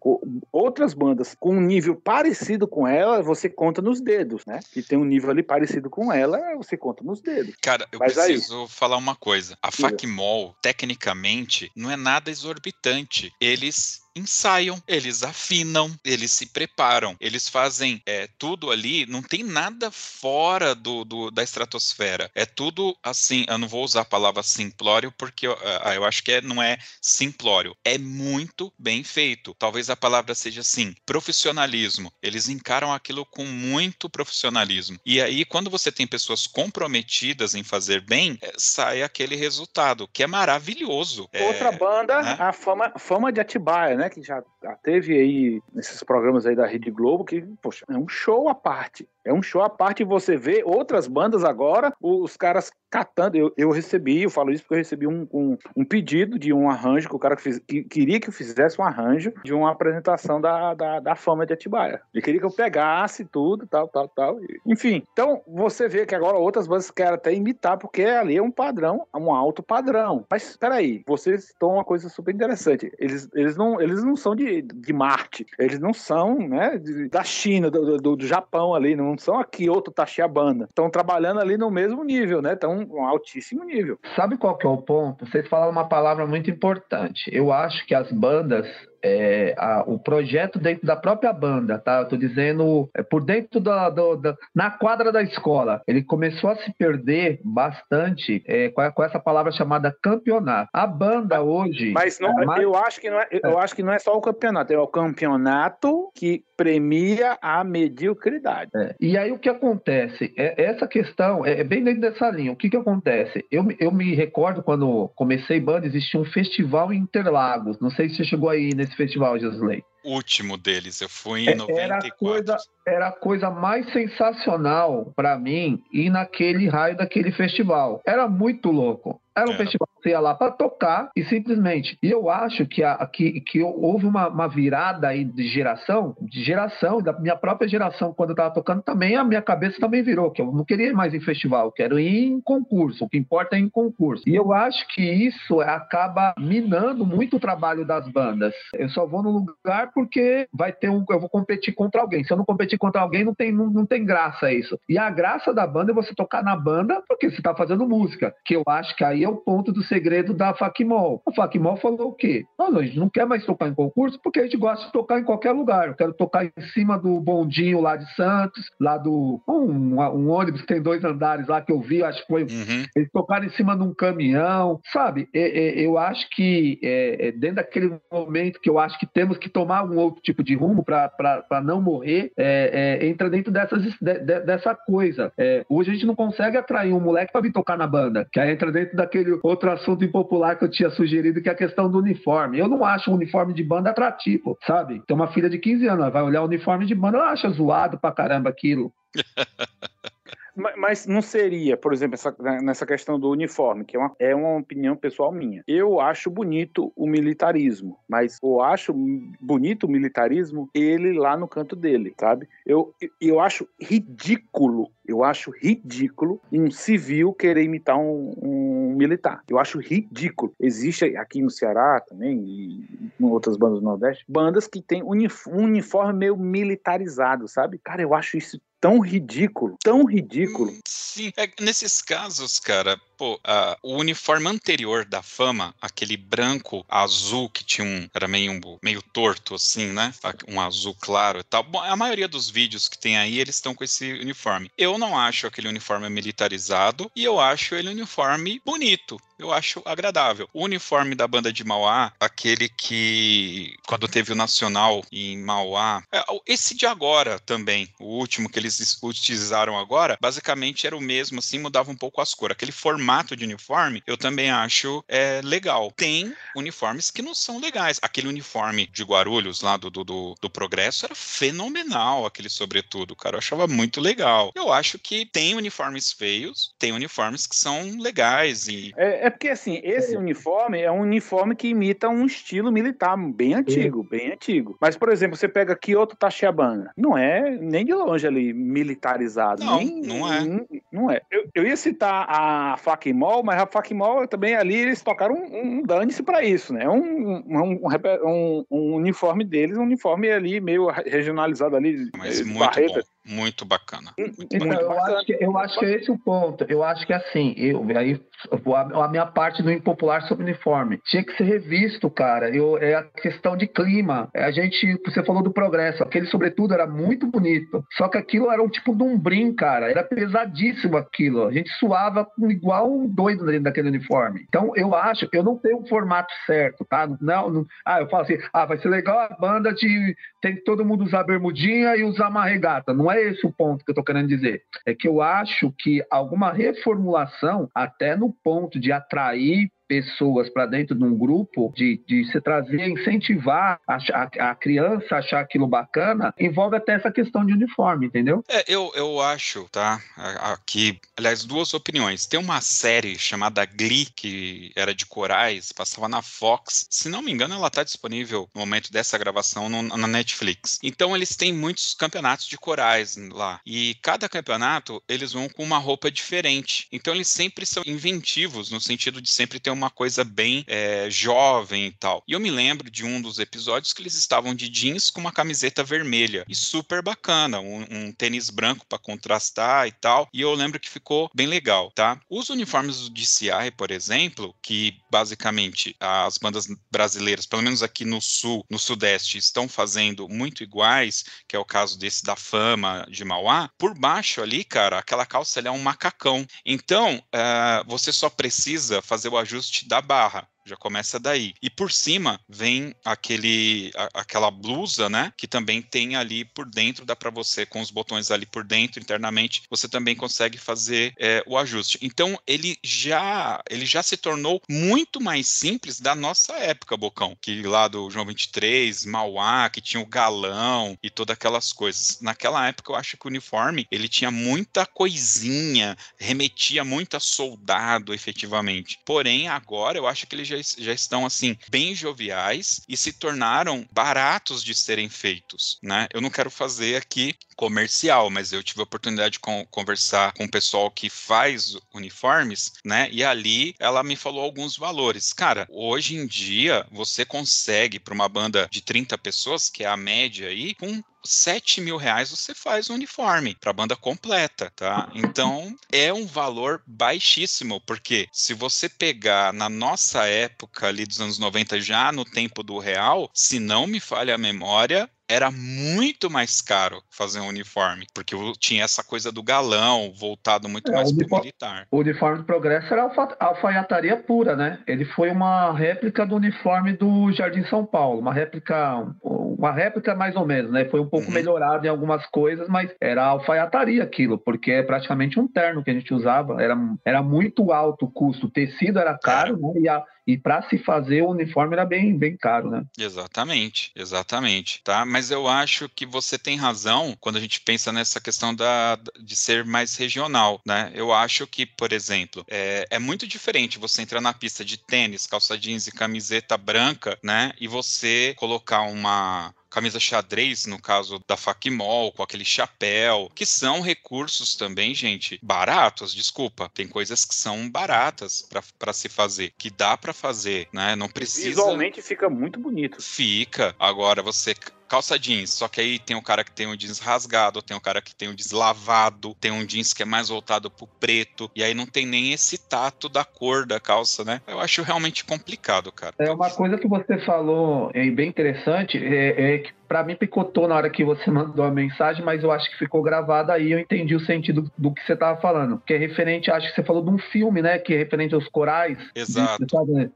outras bandas com um nível parecido com ela, você conta nos dedos, né? Que tem um nível ali parecido com ela, você conta nos dedos. Cara, eu Mas preciso aí... falar uma coisa. A Facmol, tecnicamente, não é nada exorbitante. Eles ensaiam, eles afinam, eles se preparam, eles fazem é, tudo ali, não tem nada fora do, do, da estratosfera. É tudo assim, eu não vou usar a palavra simplório porque eu, ah, eu acho que é, não é simplório, é muito bem feito. Talvez a palavra seja assim, profissionalismo. Eles encaram aquilo com muito profissionalismo. E aí, quando você tem pessoas comprometidas em fazer bem, é, sai aquele resultado, que é maravilhoso. Outra é, banda, né? a fama, fama de Atibaia, né? Né, que já teve aí nesses programas aí da Rede Globo, que, poxa, é um show à parte. É um show à parte você vê outras bandas agora, os caras catando. Eu, eu recebi, eu falo isso porque eu recebi um, um, um pedido de um arranjo que o cara que, queria que eu fizesse um arranjo de uma apresentação da, da, da fama de Atibaia. Ele queria que eu pegasse tudo, tal, tal, tal. Enfim, então você vê que agora outras bandas querem até imitar, porque ali é um padrão, um alto padrão. Mas espera aí, vocês estão uma coisa super interessante. Eles, eles, não, eles não são de, de Marte, eles não são né, de, da China, do, do, do Japão ali, não não são a Kyoto Tachibana. Estão trabalhando ali no mesmo nível, né? Estão um altíssimo nível. Sabe qual que é o ponto? Vocês falaram uma palavra muito importante. Eu acho que as bandas é, a, o projeto dentro da própria banda, tá? Eu tô dizendo é, por dentro da, do, da, na quadra da escola. Ele começou a se perder bastante é, com, com, essa palavra chamada campeonato. A banda hoje. Mas não, é mais... eu acho que não é, eu acho que não é só o campeonato, é o campeonato que premia a mediocridade. É. E aí o que acontece? É, essa questão é, bem dentro dessa linha. O que, que acontece? Eu, eu me recordo quando comecei banda, existia um festival em Interlagos. Não sei se você chegou aí nesse festival, Josley último deles. Eu fui em é, 94. Era a coisa, era a coisa mais sensacional para mim ir naquele raio daquele festival. Era muito louco. Era um é. festival que você ia lá para tocar e simplesmente. E eu acho que, a, que, que houve uma, uma, virada aí de geração, de geração, da minha própria geração, quando eu estava tocando, também a minha cabeça também virou, que eu não queria ir mais em festival, eu quero ir em concurso, o que importa é em concurso. E eu acho que isso acaba minando muito o trabalho das bandas. Eu só vou no lugar porque vai ter um. Eu vou competir contra alguém. Se eu não competir contra alguém, não tem, não, não tem graça isso. E a graça da banda é você tocar na banda porque você está fazendo música, que eu acho que aí é o ponto do segredo da Facmol. A Facmol falou o quê? Não, a gente não quer mais tocar em concurso porque a gente gosta de tocar em qualquer lugar. Eu quero tocar em cima do bondinho lá de Santos, lá do. Um, um ônibus que tem dois andares lá que eu vi, acho que foi. Uhum. Eles tocaram em cima de um caminhão, sabe? eu acho que é, é, dentro daquele momento que eu acho que temos que tomar um outro tipo de rumo para não morrer, é, é, entra dentro dessas, de, de, dessa coisa. É, hoje a gente não consegue atrair um moleque para vir tocar na banda, que aí entra dentro da aquele outro assunto impopular que eu tinha sugerido, que é a questão do uniforme. Eu não acho o uniforme de banda atrativo, sabe? Tem uma filha de 15 anos, ela vai olhar o uniforme de banda, ela acha zoado pra caramba aquilo. Mas não seria, por exemplo, essa, nessa questão do uniforme, que é uma, é uma opinião pessoal minha. Eu acho bonito o militarismo, mas eu acho bonito o militarismo ele lá no canto dele, sabe? Eu, eu acho ridículo, eu acho ridículo um civil querer imitar um, um militar. Eu acho ridículo. Existe aqui no Ceará também e em outras bandas do Nordeste, bandas que têm uniforme meio militarizado, sabe? Cara, eu acho isso tão ridículo, tão ridículo. Sim, é, nesses casos, cara, pô, uh, o uniforme anterior da fama, aquele branco azul que tinha um. era meio, meio torto, assim, né? Um azul claro e tal. Bom, a maioria dos vídeos que tem aí, eles estão com esse uniforme. Eu não acho aquele uniforme militarizado e eu acho ele um uniforme bonito eu acho agradável. O uniforme da banda de Mauá, aquele que quando teve o Nacional em Mauá, é, esse de agora também, o último que eles utilizaram agora, basicamente era o mesmo, assim, mudava um pouco as cores. Aquele formato de uniforme, eu também acho é, legal. Tem uniformes que não são legais. Aquele uniforme de Guarulhos lá do, do, do, Progresso era fenomenal, aquele sobretudo, cara. Eu achava muito legal. Eu acho que tem uniformes feios, tem uniformes que são legais e... É, é porque, assim, esse é. uniforme é um uniforme que imita um estilo militar bem antigo, é. bem antigo. Mas, por exemplo, você pega Kyoto Tachibana, não é nem de longe ali militarizado. Não, nem, não é. Não, não é. Eu, eu, ia citar a Fakimol, mas a Fakimol também ali eles tocaram um, um dane-se pra isso, né? Um, um, um, um, uniforme deles, um uniforme ali meio regionalizado ali. Mas muito barreta. bom. Muito bacana. Muito então, bacana. Eu, acho que, eu acho que é esse o ponto. Eu acho que assim, eu, aí a, a minha parte do impopular sobre uniforme tinha que ser revisto, cara. Eu, é a questão de clima. É, a gente, você falou do progresso, aquele sobretudo era muito bonito. Só que aquilo era um tipo de um brim, cara. Era pesadíssimo aquilo. A gente suava igual um doido dentro daquele uniforme. Então eu acho, eu não tenho um formato certo, tá? Não, não ah, eu falo assim, ah, vai ser legal a banda de tem que todo mundo usar bermudinha e usar uma regata. Não é esse o ponto que eu estou querendo dizer. É que eu acho que alguma reformulação, até no ponto de atrair pessoas para dentro de um grupo, de, de se trazer, incentivar a, a, a, criança a achar aquilo bacana, envolve até essa questão de uniforme, entendeu? É, eu, eu acho, tá? Aqui, aliás, duas opiniões. Tem uma série chamada Glee, que era de corais, passava na Fox. Se não me engano, ela está disponível no momento dessa gravação no, na Netflix. Então, eles têm muitos campeonatos de corais lá. E cada campeonato, eles vão com uma roupa diferente. Então, eles sempre são inventivos, no sentido de sempre ter uma uma coisa bem é, jovem e tal. E eu me lembro de um dos episódios que eles estavam de jeans com uma camiseta vermelha e super bacana, um, um tênis branco para contrastar e tal. E eu lembro que ficou bem legal, tá? Os uniformes do DCI, por exemplo, que basicamente as bandas brasileiras, pelo menos aqui no sul, no sudeste, estão fazendo muito iguais, que é o caso desse da Fama de Mauá, por baixo ali, cara, aquela calça é um macacão. Então, uh, você só precisa fazer o ajuste da barra. Já começa daí. E por cima vem aquele, a, aquela blusa, né? Que também tem ali por dentro, dá para você, com os botões ali por dentro, internamente, você também consegue fazer é, o ajuste. Então, ele já, ele já se tornou muito mais simples da nossa época, Bocão. Que lá do João 23, Mauá, que tinha o galão e todas aquelas coisas. Naquela época, eu acho que o uniforme, ele tinha muita coisinha, remetia muito a soldado, efetivamente. Porém, agora, eu acho que ele já, já estão assim bem joviais e se tornaram baratos de serem feitos, né? Eu não quero fazer aqui comercial, mas eu tive a oportunidade de con conversar com o pessoal que faz uniformes, né? E ali ela me falou alguns valores. Cara, hoje em dia você consegue para uma banda de 30 pessoas, que é a média aí, com 7 mil reais você faz um uniforme para banda completa, tá? Então é um valor baixíssimo, porque se você pegar na nossa época ali dos anos 90, já no tempo do real, se não me falha a memória, era muito mais caro fazer um uniforme, porque tinha essa coisa do galão, voltado muito é, mais para o militar. O uniforme do Progresso era alfa, alfaiataria pura, né? Ele foi uma réplica do uniforme do Jardim São Paulo, uma réplica, uma réplica mais ou menos, né? Foi um pouco uhum. melhorado em algumas coisas, mas era alfaiataria aquilo, porque é praticamente um terno que a gente usava, era, era muito alto o custo, o tecido era caro, é. né? E a, e para se fazer o uniforme era bem, bem caro, né? Exatamente, exatamente, tá? Mas eu acho que você tem razão quando a gente pensa nessa questão da, de ser mais regional, né? Eu acho que, por exemplo, é, é muito diferente você entrar na pista de tênis, calça jeans e camiseta branca, né? E você colocar uma camisa xadrez, no caso da Facmol, com aquele chapéu, que são recursos também, gente, baratos, desculpa. Tem coisas que são baratas para se fazer, que dá para fazer, né? Não precisa. Visualmente fica muito bonito. Fica. Agora você calça jeans, só que aí tem o cara que tem o jeans rasgado, tem o cara que tem o jeans lavado, tem um jeans que é mais voltado pro preto, e aí não tem nem esse tato da cor da calça, né? Eu acho realmente complicado, cara. É uma coisa que você falou é bem interessante, é, é que para mim picotou na hora que você mandou a mensagem, mas eu acho que ficou gravado aí, eu entendi o sentido do que você estava falando. Que é referente, acho que você falou de um filme, né? Que é referente aos corais. Exato.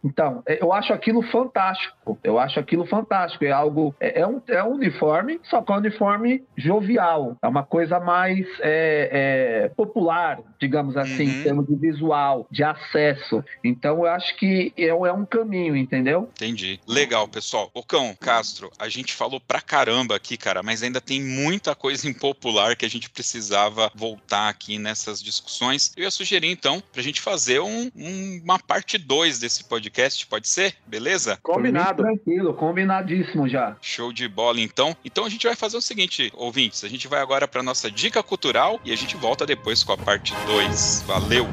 Então, é, eu acho aquilo fantástico. Eu acho aquilo fantástico. É algo. É, é um, é um uniforme, só que é um uniforme jovial. É uma coisa mais é, é, popular, digamos assim, uhum. em termos de visual, de acesso. Então, eu acho que é, é um caminho, entendeu? Entendi. Legal, pessoal. O Cão, Castro, a gente falou pra caramba aqui, cara, mas ainda tem muita coisa impopular que a gente precisava voltar aqui nessas discussões. Eu ia sugerir, então, pra gente fazer um, um, uma parte 2 desse podcast, pode ser? Beleza? Combinado. Tranquilo, combinadíssimo já. Show de bola, então. Então a gente vai fazer o seguinte, ouvintes, a gente vai agora pra nossa dica cultural e a gente volta depois com a parte 2. Valeu!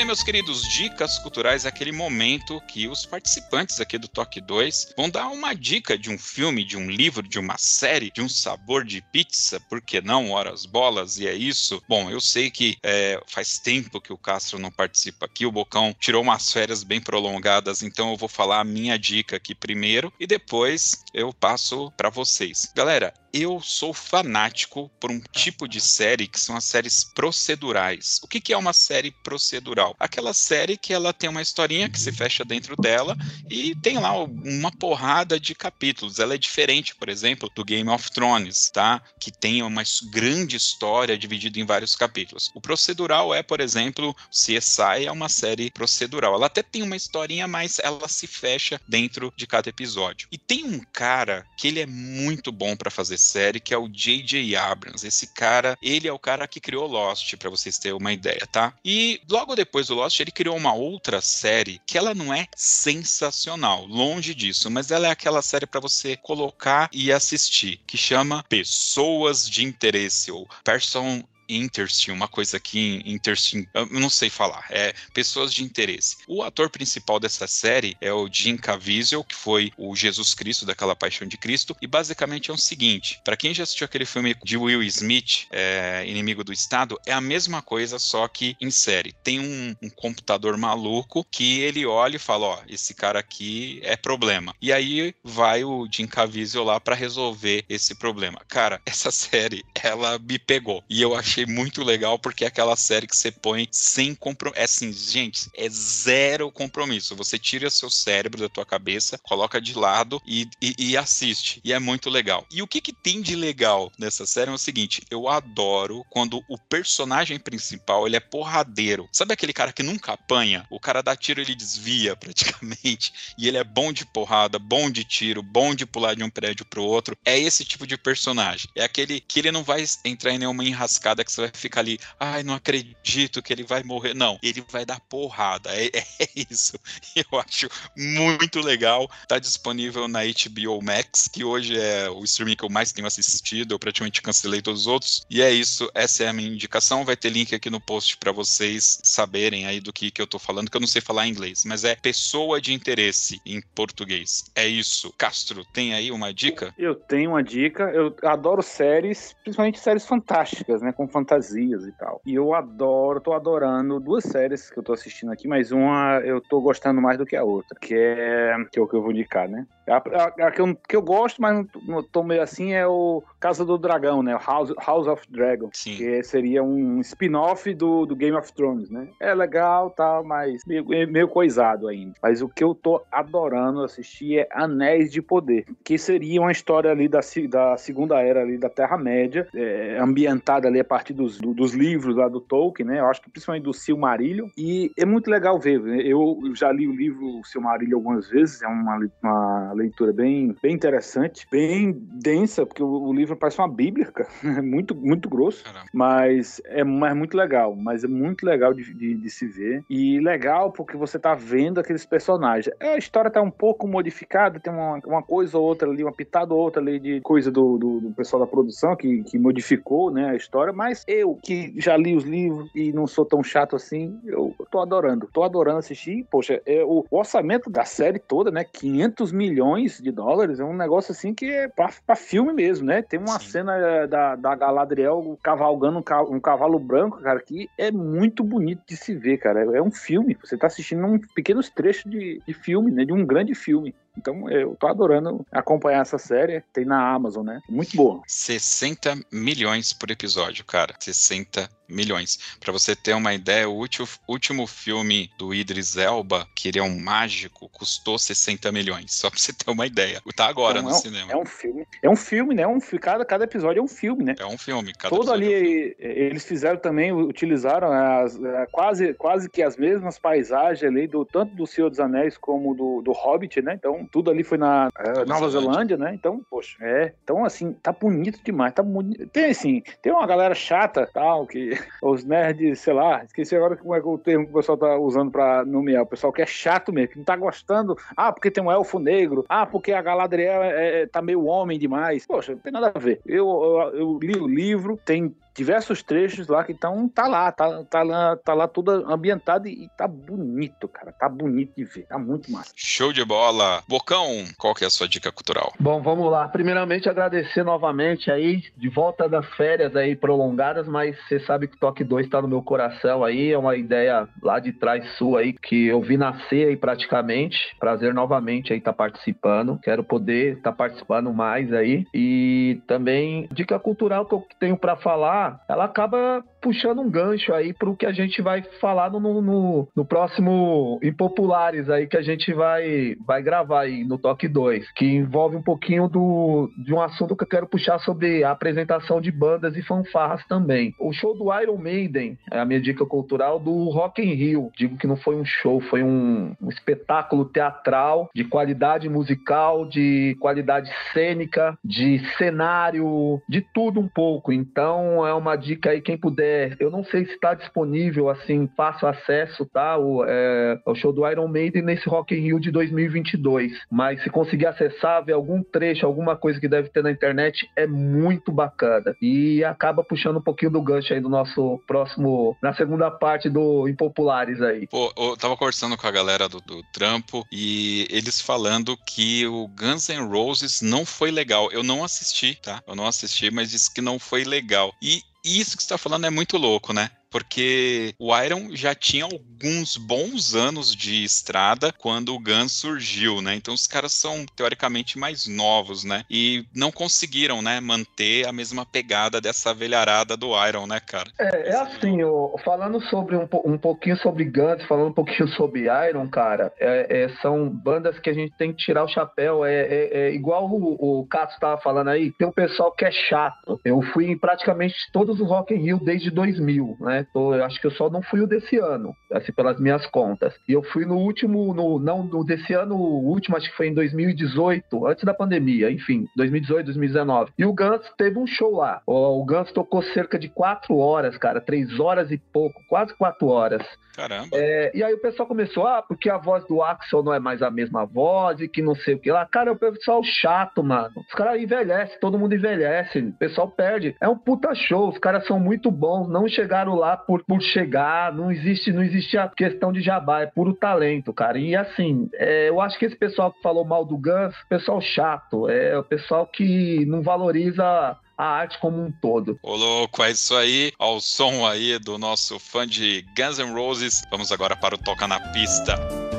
Bem, meus queridos, dicas culturais é aquele momento que os participantes aqui do Toque 2 vão dar uma dica de um filme, de um livro, de uma série, de um sabor de pizza, por que não? Horas bolas, e é isso. Bom, eu sei que é, faz tempo que o Castro não participa aqui, o Bocão tirou umas férias bem prolongadas, então eu vou falar a minha dica aqui primeiro e depois eu passo para vocês. Galera, eu sou fanático por um tipo de série que são as séries procedurais. O que, que é uma série procedural? Aquela série que ela tem uma historinha que se fecha dentro dela e tem lá uma porrada de capítulos. Ela é diferente, por exemplo, do Game of Thrones, tá? Que tem uma grande história dividida em vários capítulos. O procedural é, por exemplo, CSI é uma série procedural. Ela até tem uma historinha, mas ela se fecha dentro de cada episódio. E tem um cara que ele é muito bom para fazer série, que é o J.J. Abrams. Esse cara, ele é o cara que criou Lost, para vocês terem uma ideia, tá? E logo depois do Lost, ele criou uma outra série que ela não é sensacional, longe disso, mas ela é aquela série para você colocar e assistir, que chama Pessoas de Interesse ou Person Interest, uma coisa aqui, Interest, eu não sei falar, é pessoas de interesse. O ator principal dessa série é o Jim Caviezel, que foi o Jesus Cristo daquela Paixão de Cristo, e basicamente é o seguinte, para quem já assistiu aquele filme de Will Smith, é, Inimigo do Estado, é a mesma coisa, só que em série. Tem um, um computador maluco que ele olha e fala, ó, esse cara aqui é problema. E aí vai o Jim Caviezel lá para resolver esse problema. Cara, essa série, ela me pegou. E eu achei achei muito legal porque é aquela série que você põe sem compromisso. É assim, gente, é zero compromisso. Você tira seu cérebro da tua cabeça, coloca de lado e, e, e assiste. E é muito legal. E o que, que tem de legal nessa série é o seguinte: eu adoro quando o personagem principal ele é porradeiro. Sabe aquele cara que nunca apanha? O cara dá tiro, ele desvia praticamente. E ele é bom de porrada, bom de tiro, bom de pular de um prédio pro outro. É esse tipo de personagem. É aquele que ele não vai entrar em nenhuma enrascada você vai ficar ali, ai, não acredito que ele vai morrer. Não, ele vai dar porrada. É, é isso. Eu acho muito legal. Tá disponível na HBO Max, que hoje é o streaming que eu mais tenho assistido. Eu praticamente cancelei todos os outros. E é isso. Essa é a minha indicação. Vai ter link aqui no post para vocês saberem aí do que, que eu tô falando, que eu não sei falar em inglês, mas é pessoa de interesse em português. É isso. Castro, tem aí uma dica? Eu tenho uma dica. Eu adoro séries, principalmente séries fantásticas, né? Com fantasias e tal. E eu adoro, tô adorando duas séries que eu tô assistindo aqui, mas uma eu tô gostando mais do que a outra, que é, que é o que eu vou indicar, né? A, a, a que, eu, que eu gosto, mas não tô meio assim, é o Casa do Dragão, né? House, House of Dragon. Sim. Que seria um spin-off do, do Game of Thrones, né? É legal, tal, mas meio, meio coisado ainda. Mas o que eu tô adorando assistir é Anéis de Poder, que seria uma história ali da, da segunda era ali da Terra-média, é, ambientada ali a partir dos, do, dos livros lá do Tolkien, né? Eu acho que principalmente do Silmarillion. E é muito legal ver. Né? Eu, eu já li o livro Silmarillion algumas vezes, é uma, uma leitura bem, bem interessante, bem densa, porque o, o livro parece uma bíblia, cara. É muito, muito grosso, mas é, mas muito legal. Mas é muito legal de, de, de, se ver. E legal porque você tá vendo aqueles personagens. A história tá um pouco modificada, tem uma, uma coisa ou outra ali, uma pitada ou outra ali de coisa do, do, do pessoal da produção que, que modificou né, a história, mas eu, que já li os livros e não sou tão chato assim, eu tô adorando. Tô adorando assistir. Poxa, é, o, o orçamento da série toda, né? 500 milhões de dólares, é um negócio assim que é pra filme mesmo, né? Tem uma Sim. cena é, da, da Galadriel cavalgando um, um, cavalo branco, cara, que é muito bonito de se ver, cara. É, é um filme. Você tá assistindo um pequenos trechos de, de filme, né? De um grande filme. Então eu tô adorando acompanhar essa série. Tem na Amazon, né? Muito boa. 60 milhões por episódio, cara. 60 milhões. Para você ter uma ideia, o último, último filme do Idris Elba, que ele é um mágico, custou 60 milhões. Só pra você ter uma ideia. Tá agora então, no é um, cinema. É um filme. É um filme, né? Um, cada, cada episódio é um filme, né? É um filme. Todo ali, é um filme. eles fizeram também, utilizaram as, é, quase, quase que as mesmas paisagens ali, do, tanto do Senhor dos Anéis como do, do Hobbit, né? Então, tudo ali foi na é, Nova Zelândia. Zelândia, né? Então, poxa, é. Então, assim, tá bonito demais. Tá bonito. Tem, assim, tem uma galera chata, tal, que os nerds, sei lá, esqueci agora como é o termo que o pessoal tá usando pra nomear. O pessoal que é chato mesmo, que não tá gostando. Ah, porque tem um elfo negro. Ah, porque a Galadriel é, é, tá meio homem demais. Poxa, não tem nada a ver. Eu, eu, eu li o livro, tem diversos trechos lá que estão tá lá, tá, tá lá, tá lá tudo ambientado e, e tá bonito, cara. Tá bonito de ver, tá muito massa. Show de bola. Bocão, qual que é a sua dica cultural? Bom, vamos lá. Primeiramente agradecer novamente aí, de volta das férias aí prolongadas, mas você sabe que o Toque 2 tá no meu coração aí, é uma ideia lá de trás sua aí, que eu vi nascer aí praticamente. Prazer novamente aí estar tá participando. Quero poder estar tá participando mais aí. E também, dica cultural que eu tenho para falar ela acaba puxando um gancho aí pro que a gente vai falar no, no, no próximo Impopulares aí que a gente vai, vai gravar aí no Toque 2, que envolve um pouquinho do, de um assunto que eu quero puxar sobre a apresentação de bandas e fanfarras também. O show do Iron Maiden é a minha dica cultural do Rock in Rio. Digo que não foi um show, foi um, um espetáculo teatral de qualidade musical, de qualidade cênica, de cenário, de tudo um pouco. Então é uma dica aí quem puder. Eu não sei se está disponível assim, fácil acesso, tá? O, é, o show do Iron Maiden nesse Rock in Rio de 2022. Mas se conseguir acessar, ver algum trecho, alguma coisa que deve ter na internet, é muito bacana. E acaba puxando um pouquinho do gancho aí do nosso próximo, na segunda parte do Impopulares aí. Pô, eu tava conversando com a galera do, do trampo e eles falando que o Guns N' Roses não foi legal. Eu não assisti, tá? Eu não assisti, mas disse que não foi legal. E isso que você tá falando é muito louco, né? Porque o Iron já tinha alguns bons anos de estrada quando o Guns surgiu, né? Então os caras são teoricamente mais novos, né? E não conseguiram, né, manter a mesma pegada dessa velharada do Iron, né, cara? É, é assim, falando sobre um, um pouquinho sobre Guns, falando um pouquinho sobre Iron, cara, é, é, são bandas que a gente tem que tirar o chapéu. É, é, é igual o, o Cato estava falando aí, tem um pessoal que é chato. Eu fui em praticamente todos os Rock in Rio desde 2000, né? Tô, eu acho que eu só não fui o desse ano, assim, pelas minhas contas. E eu fui no último, no, não no desse ano, o último, acho que foi em 2018, antes da pandemia, enfim, 2018, 2019. E o Guns teve um show lá. O, o Guns tocou cerca de quatro horas, cara, três horas e pouco, quase quatro horas. Caramba. É, e aí o pessoal começou, ah, porque a voz do Axel não é mais a mesma voz e que não sei o que lá. Cara, é o pessoal chato, mano. Os caras envelhecem, todo mundo envelhece, o pessoal perde. É um puta show, os caras são muito bons, não chegaram lá por, por chegar, não existe, não existe a questão de jabá, é puro talento, cara. E assim, é, eu acho que esse pessoal que falou mal do Guns, pessoal chato, é o pessoal que não valoriza a arte como um todo. Ô louco, é isso aí, ao som aí do nosso fã de Guns N' Roses. Vamos agora para o Toca na Pista.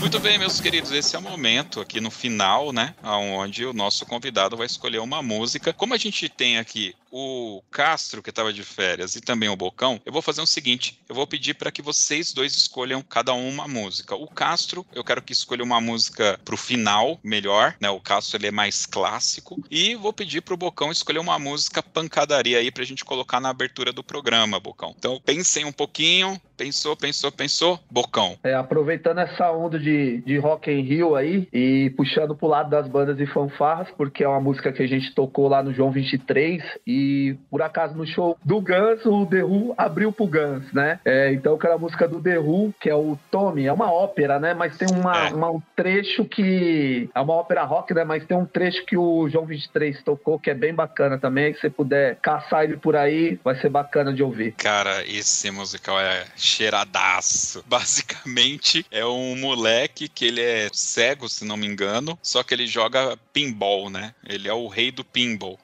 Muito bem, meus queridos, esse é o momento aqui no final, né, onde o nosso convidado vai escolher uma música. Como a gente tem aqui o Castro, que estava de férias, e também o Bocão, eu vou fazer o seguinte: eu vou pedir para que vocês dois escolham cada um uma música. O Castro, eu quero que escolha uma música pro final, melhor, né? O Castro ele é mais clássico. E vou pedir pro Bocão escolher uma música pancadaria aí pra gente colocar na abertura do programa, Bocão. Então pensem um pouquinho, pensou, pensou, pensou, Bocão. É, aproveitando essa onda de, de Rock in Rio aí e puxando pro lado das bandas e fanfarras, porque é uma música que a gente tocou lá no João 23 e e por acaso no show do Guns, o The Who abriu pro Guns, né? É, então aquela música do The Who, que é o Tommy, é uma ópera, né? Mas tem uma, é. uma, um trecho que. É uma ópera rock, né? Mas tem um trecho que o João 23 tocou que é bem bacana também. Se você puder caçar ele por aí, vai ser bacana de ouvir. Cara, esse musical é cheiradaço. Basicamente, é um moleque que ele é cego, se não me engano, só que ele joga pinball, né? Ele é o rei do pinball.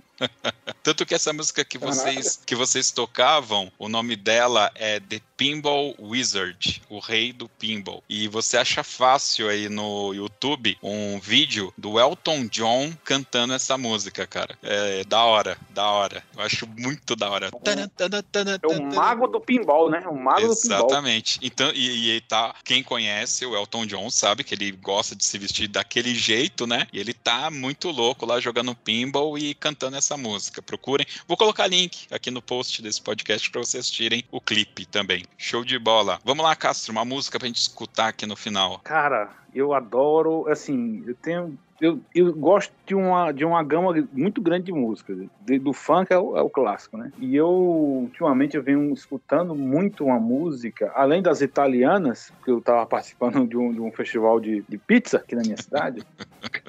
Tanto que essa música que vocês, que vocês tocavam, o nome dela é The Pinball Wizard, o rei do pinball. E você acha fácil aí no YouTube um vídeo do Elton John cantando essa música, cara. É da hora, da hora. Eu acho muito da hora. É o mago do pinball, né? O mago Exatamente. do pinball. Exatamente. Então, e, e tá, quem conhece o Elton John sabe que ele gosta de se vestir daquele jeito, né? E ele tá muito louco lá jogando pinball e cantando essa música. Procurem. Vou colocar link aqui no post desse podcast para vocês assistirem o clipe também. Show de bola. Vamos lá, Castro, uma música pra gente escutar aqui no final. Cara, eu adoro, assim, eu tenho eu, eu gosto de uma, de uma gama muito grande de músicas. De, do funk é o, é o, clássico, né? E eu, ultimamente, eu venho escutando muito uma música, além das italianas, que eu estava participando de um, de um festival de, de, pizza aqui na minha cidade.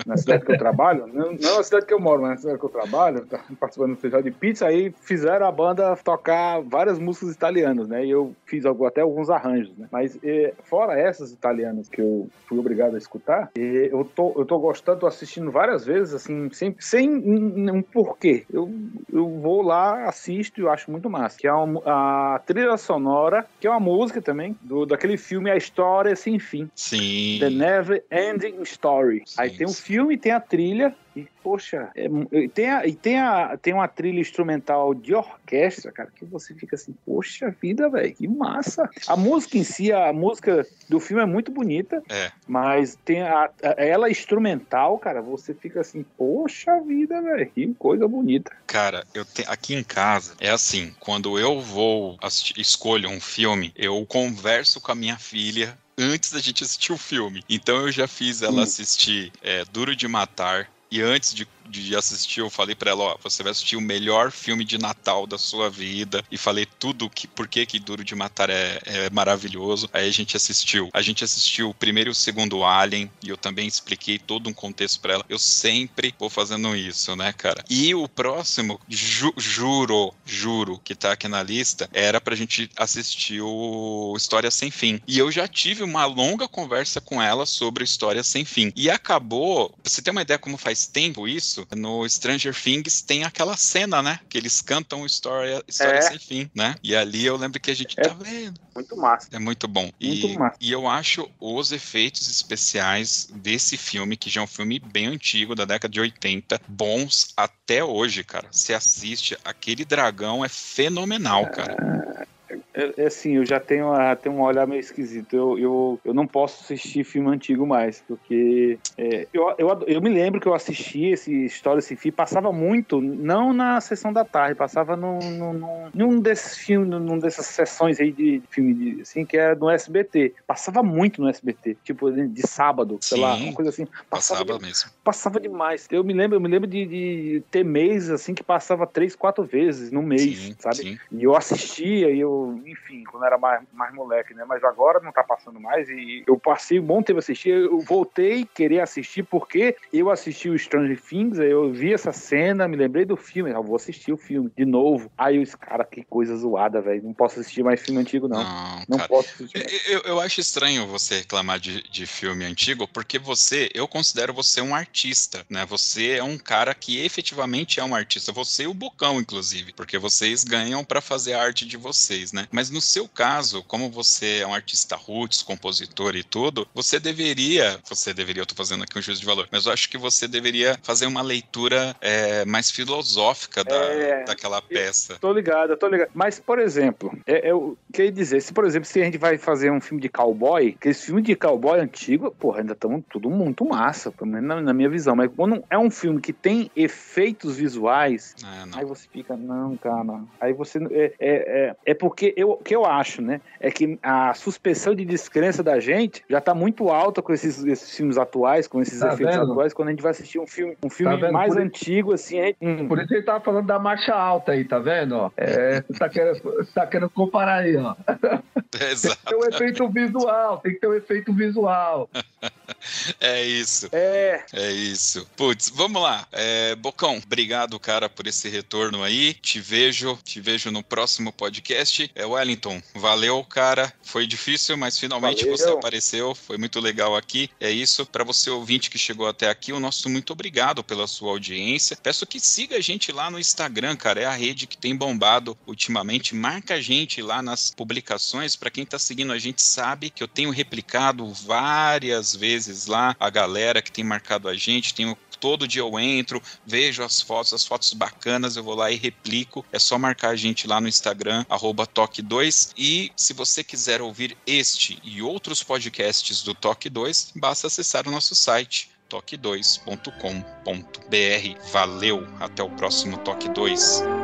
na cidade que eu trabalho, não, não na cidade que eu moro, mas na cidade que eu trabalho, tá participando do festival de pizza, aí fizeram a banda tocar várias músicas italianas, né? E eu fiz até alguns arranjos, né? Mas e, fora essas italianas que eu fui obrigado a escutar, e, eu, tô, eu tô gostando, tô assistindo várias vezes, assim, sem, sem um porquê. Eu, eu vou lá, assisto e eu acho muito massa. Que é uma, a trilha sonora, que é uma música também, do, daquele filme A História Sem Fim. Sim. The Never Ending Story. Sim, Aí tem um filme, tem a trilha, poxa, é, e, tem a, tem, a, tem uma trilha instrumental de orquestra, cara, que você fica assim, poxa vida, velho, que massa. A música em si, a música do filme é muito bonita, é. mas tem a, a, ela instrumental, cara, você fica assim, poxa vida, velho, que coisa bonita. Cara, eu te, aqui em casa é assim, quando eu vou assistir, escolho um filme, eu converso com a minha filha antes da gente assistir o filme. Então eu já fiz ela assistir é, Duro de Matar, e antes de de assistir, eu falei para ela, ó, você vai assistir o melhor filme de Natal da sua vida e falei tudo que por que que Duro de Matar é, é maravilhoso. Aí a gente assistiu. A gente assistiu o primeiro e o segundo Alien e eu também expliquei todo um contexto para ela. Eu sempre vou fazendo isso, né, cara? E o próximo, ju juro, juro que tá aqui na lista, era pra gente assistir o História Sem Fim. E eu já tive uma longa conversa com ela sobre História Sem Fim. E acabou, pra você ter uma ideia como faz tempo isso, isso. No Stranger Things tem aquela cena, né? Que eles cantam história, história é. sem fim, né? E ali eu lembro que a gente é. tá vendo. Muito massa. É muito bom. Muito e, massa. e eu acho os efeitos especiais desse filme, que já é um filme bem antigo, da década de 80, bons até hoje, cara. Você assiste, aquele dragão é fenomenal, cara. É, é, assim, eu já tenho, a, tenho um olhar meio esquisito. Eu, eu, eu não posso assistir filme antigo mais, porque é, eu, eu, eu me lembro que eu assisti esse História Sem Fim, passava muito, não na sessão da tarde, passava num, num, num desses filmes, num dessas sessões aí de, de filme, de, assim, que é no SBT. Passava muito no SBT, tipo de sábado, sei lá, uma coisa assim. Passava, passava de, mesmo. Passava demais. Eu me lembro, eu me lembro de, de ter meses assim que passava três, quatro vezes no mês, sim, sabe? Sim. E eu assistia e eu enfim, quando era mais, mais moleque, né? Mas agora não tá passando mais e eu passei um bom tempo assistir. Eu voltei querer assistir porque eu assisti o Stranger Things, aí eu vi essa cena, me lembrei do filme, eu vou assistir o filme de novo. Aí eu disse, cara, que coisa zoada, velho. Não posso assistir mais filme antigo, não. Não, não posso assistir. Mais. Eu, eu acho estranho você reclamar de, de filme antigo, porque você, eu considero você um artista, né? Você é um cara que efetivamente é um artista. Você e o Bocão, inclusive, porque vocês ganham para fazer a arte de vocês, né? Mas no seu caso, como você é um artista roots, compositor e tudo, você deveria, você deveria, eu tô fazendo aqui um juízo de valor, mas eu acho que você deveria fazer uma leitura é, mais filosófica da, é, daquela peça. Tô ligado, tô ligado. Mas, por exemplo, é, eu queria dizer, se por exemplo, se a gente vai fazer um filme de cowboy, que esse filme de cowboy antigo, porra, ainda estão tudo muito massa, pelo menos na, na, minha visão, mas quando é um filme que tem efeitos visuais, é, aí você fica, não, cara, aí você, é, é, é, é porque eu o que eu acho, né? É que a suspensão de descrença da gente já tá muito alta com esses, esses filmes atuais, com esses tá efeitos vendo? atuais, quando a gente vai assistir um filme, um filme tá mais por antigo, assim. É... Hum. Por isso ele tava falando da marcha alta aí, tá vendo? É, você, tá querendo, você tá querendo comparar aí, ó. Exato. Tem que ter um efeito visual, tem que ter um efeito visual. É isso. É. É isso. Putz, vamos lá. É, Bocão, obrigado, cara, por esse retorno aí. Te vejo, te vejo no próximo podcast. É Wellington, valeu, cara. Foi difícil, mas finalmente valeu. você apareceu. Foi muito legal aqui. É isso. Para você ouvinte que chegou até aqui, o nosso muito obrigado pela sua audiência. Peço que siga a gente lá no Instagram, cara. É a rede que tem bombado ultimamente. Marca a gente lá nas publicações. Para quem tá seguindo a gente sabe que eu tenho replicado várias vezes lá, a galera que tem marcado a gente, tem todo dia eu entro, vejo as fotos, as fotos bacanas, eu vou lá e replico. É só marcar a gente lá no Instagram, Toque2. E se você quiser ouvir este e outros podcasts do Toque 2, basta acessar o nosso site toque2.com.br. Valeu, até o próximo Toque 2.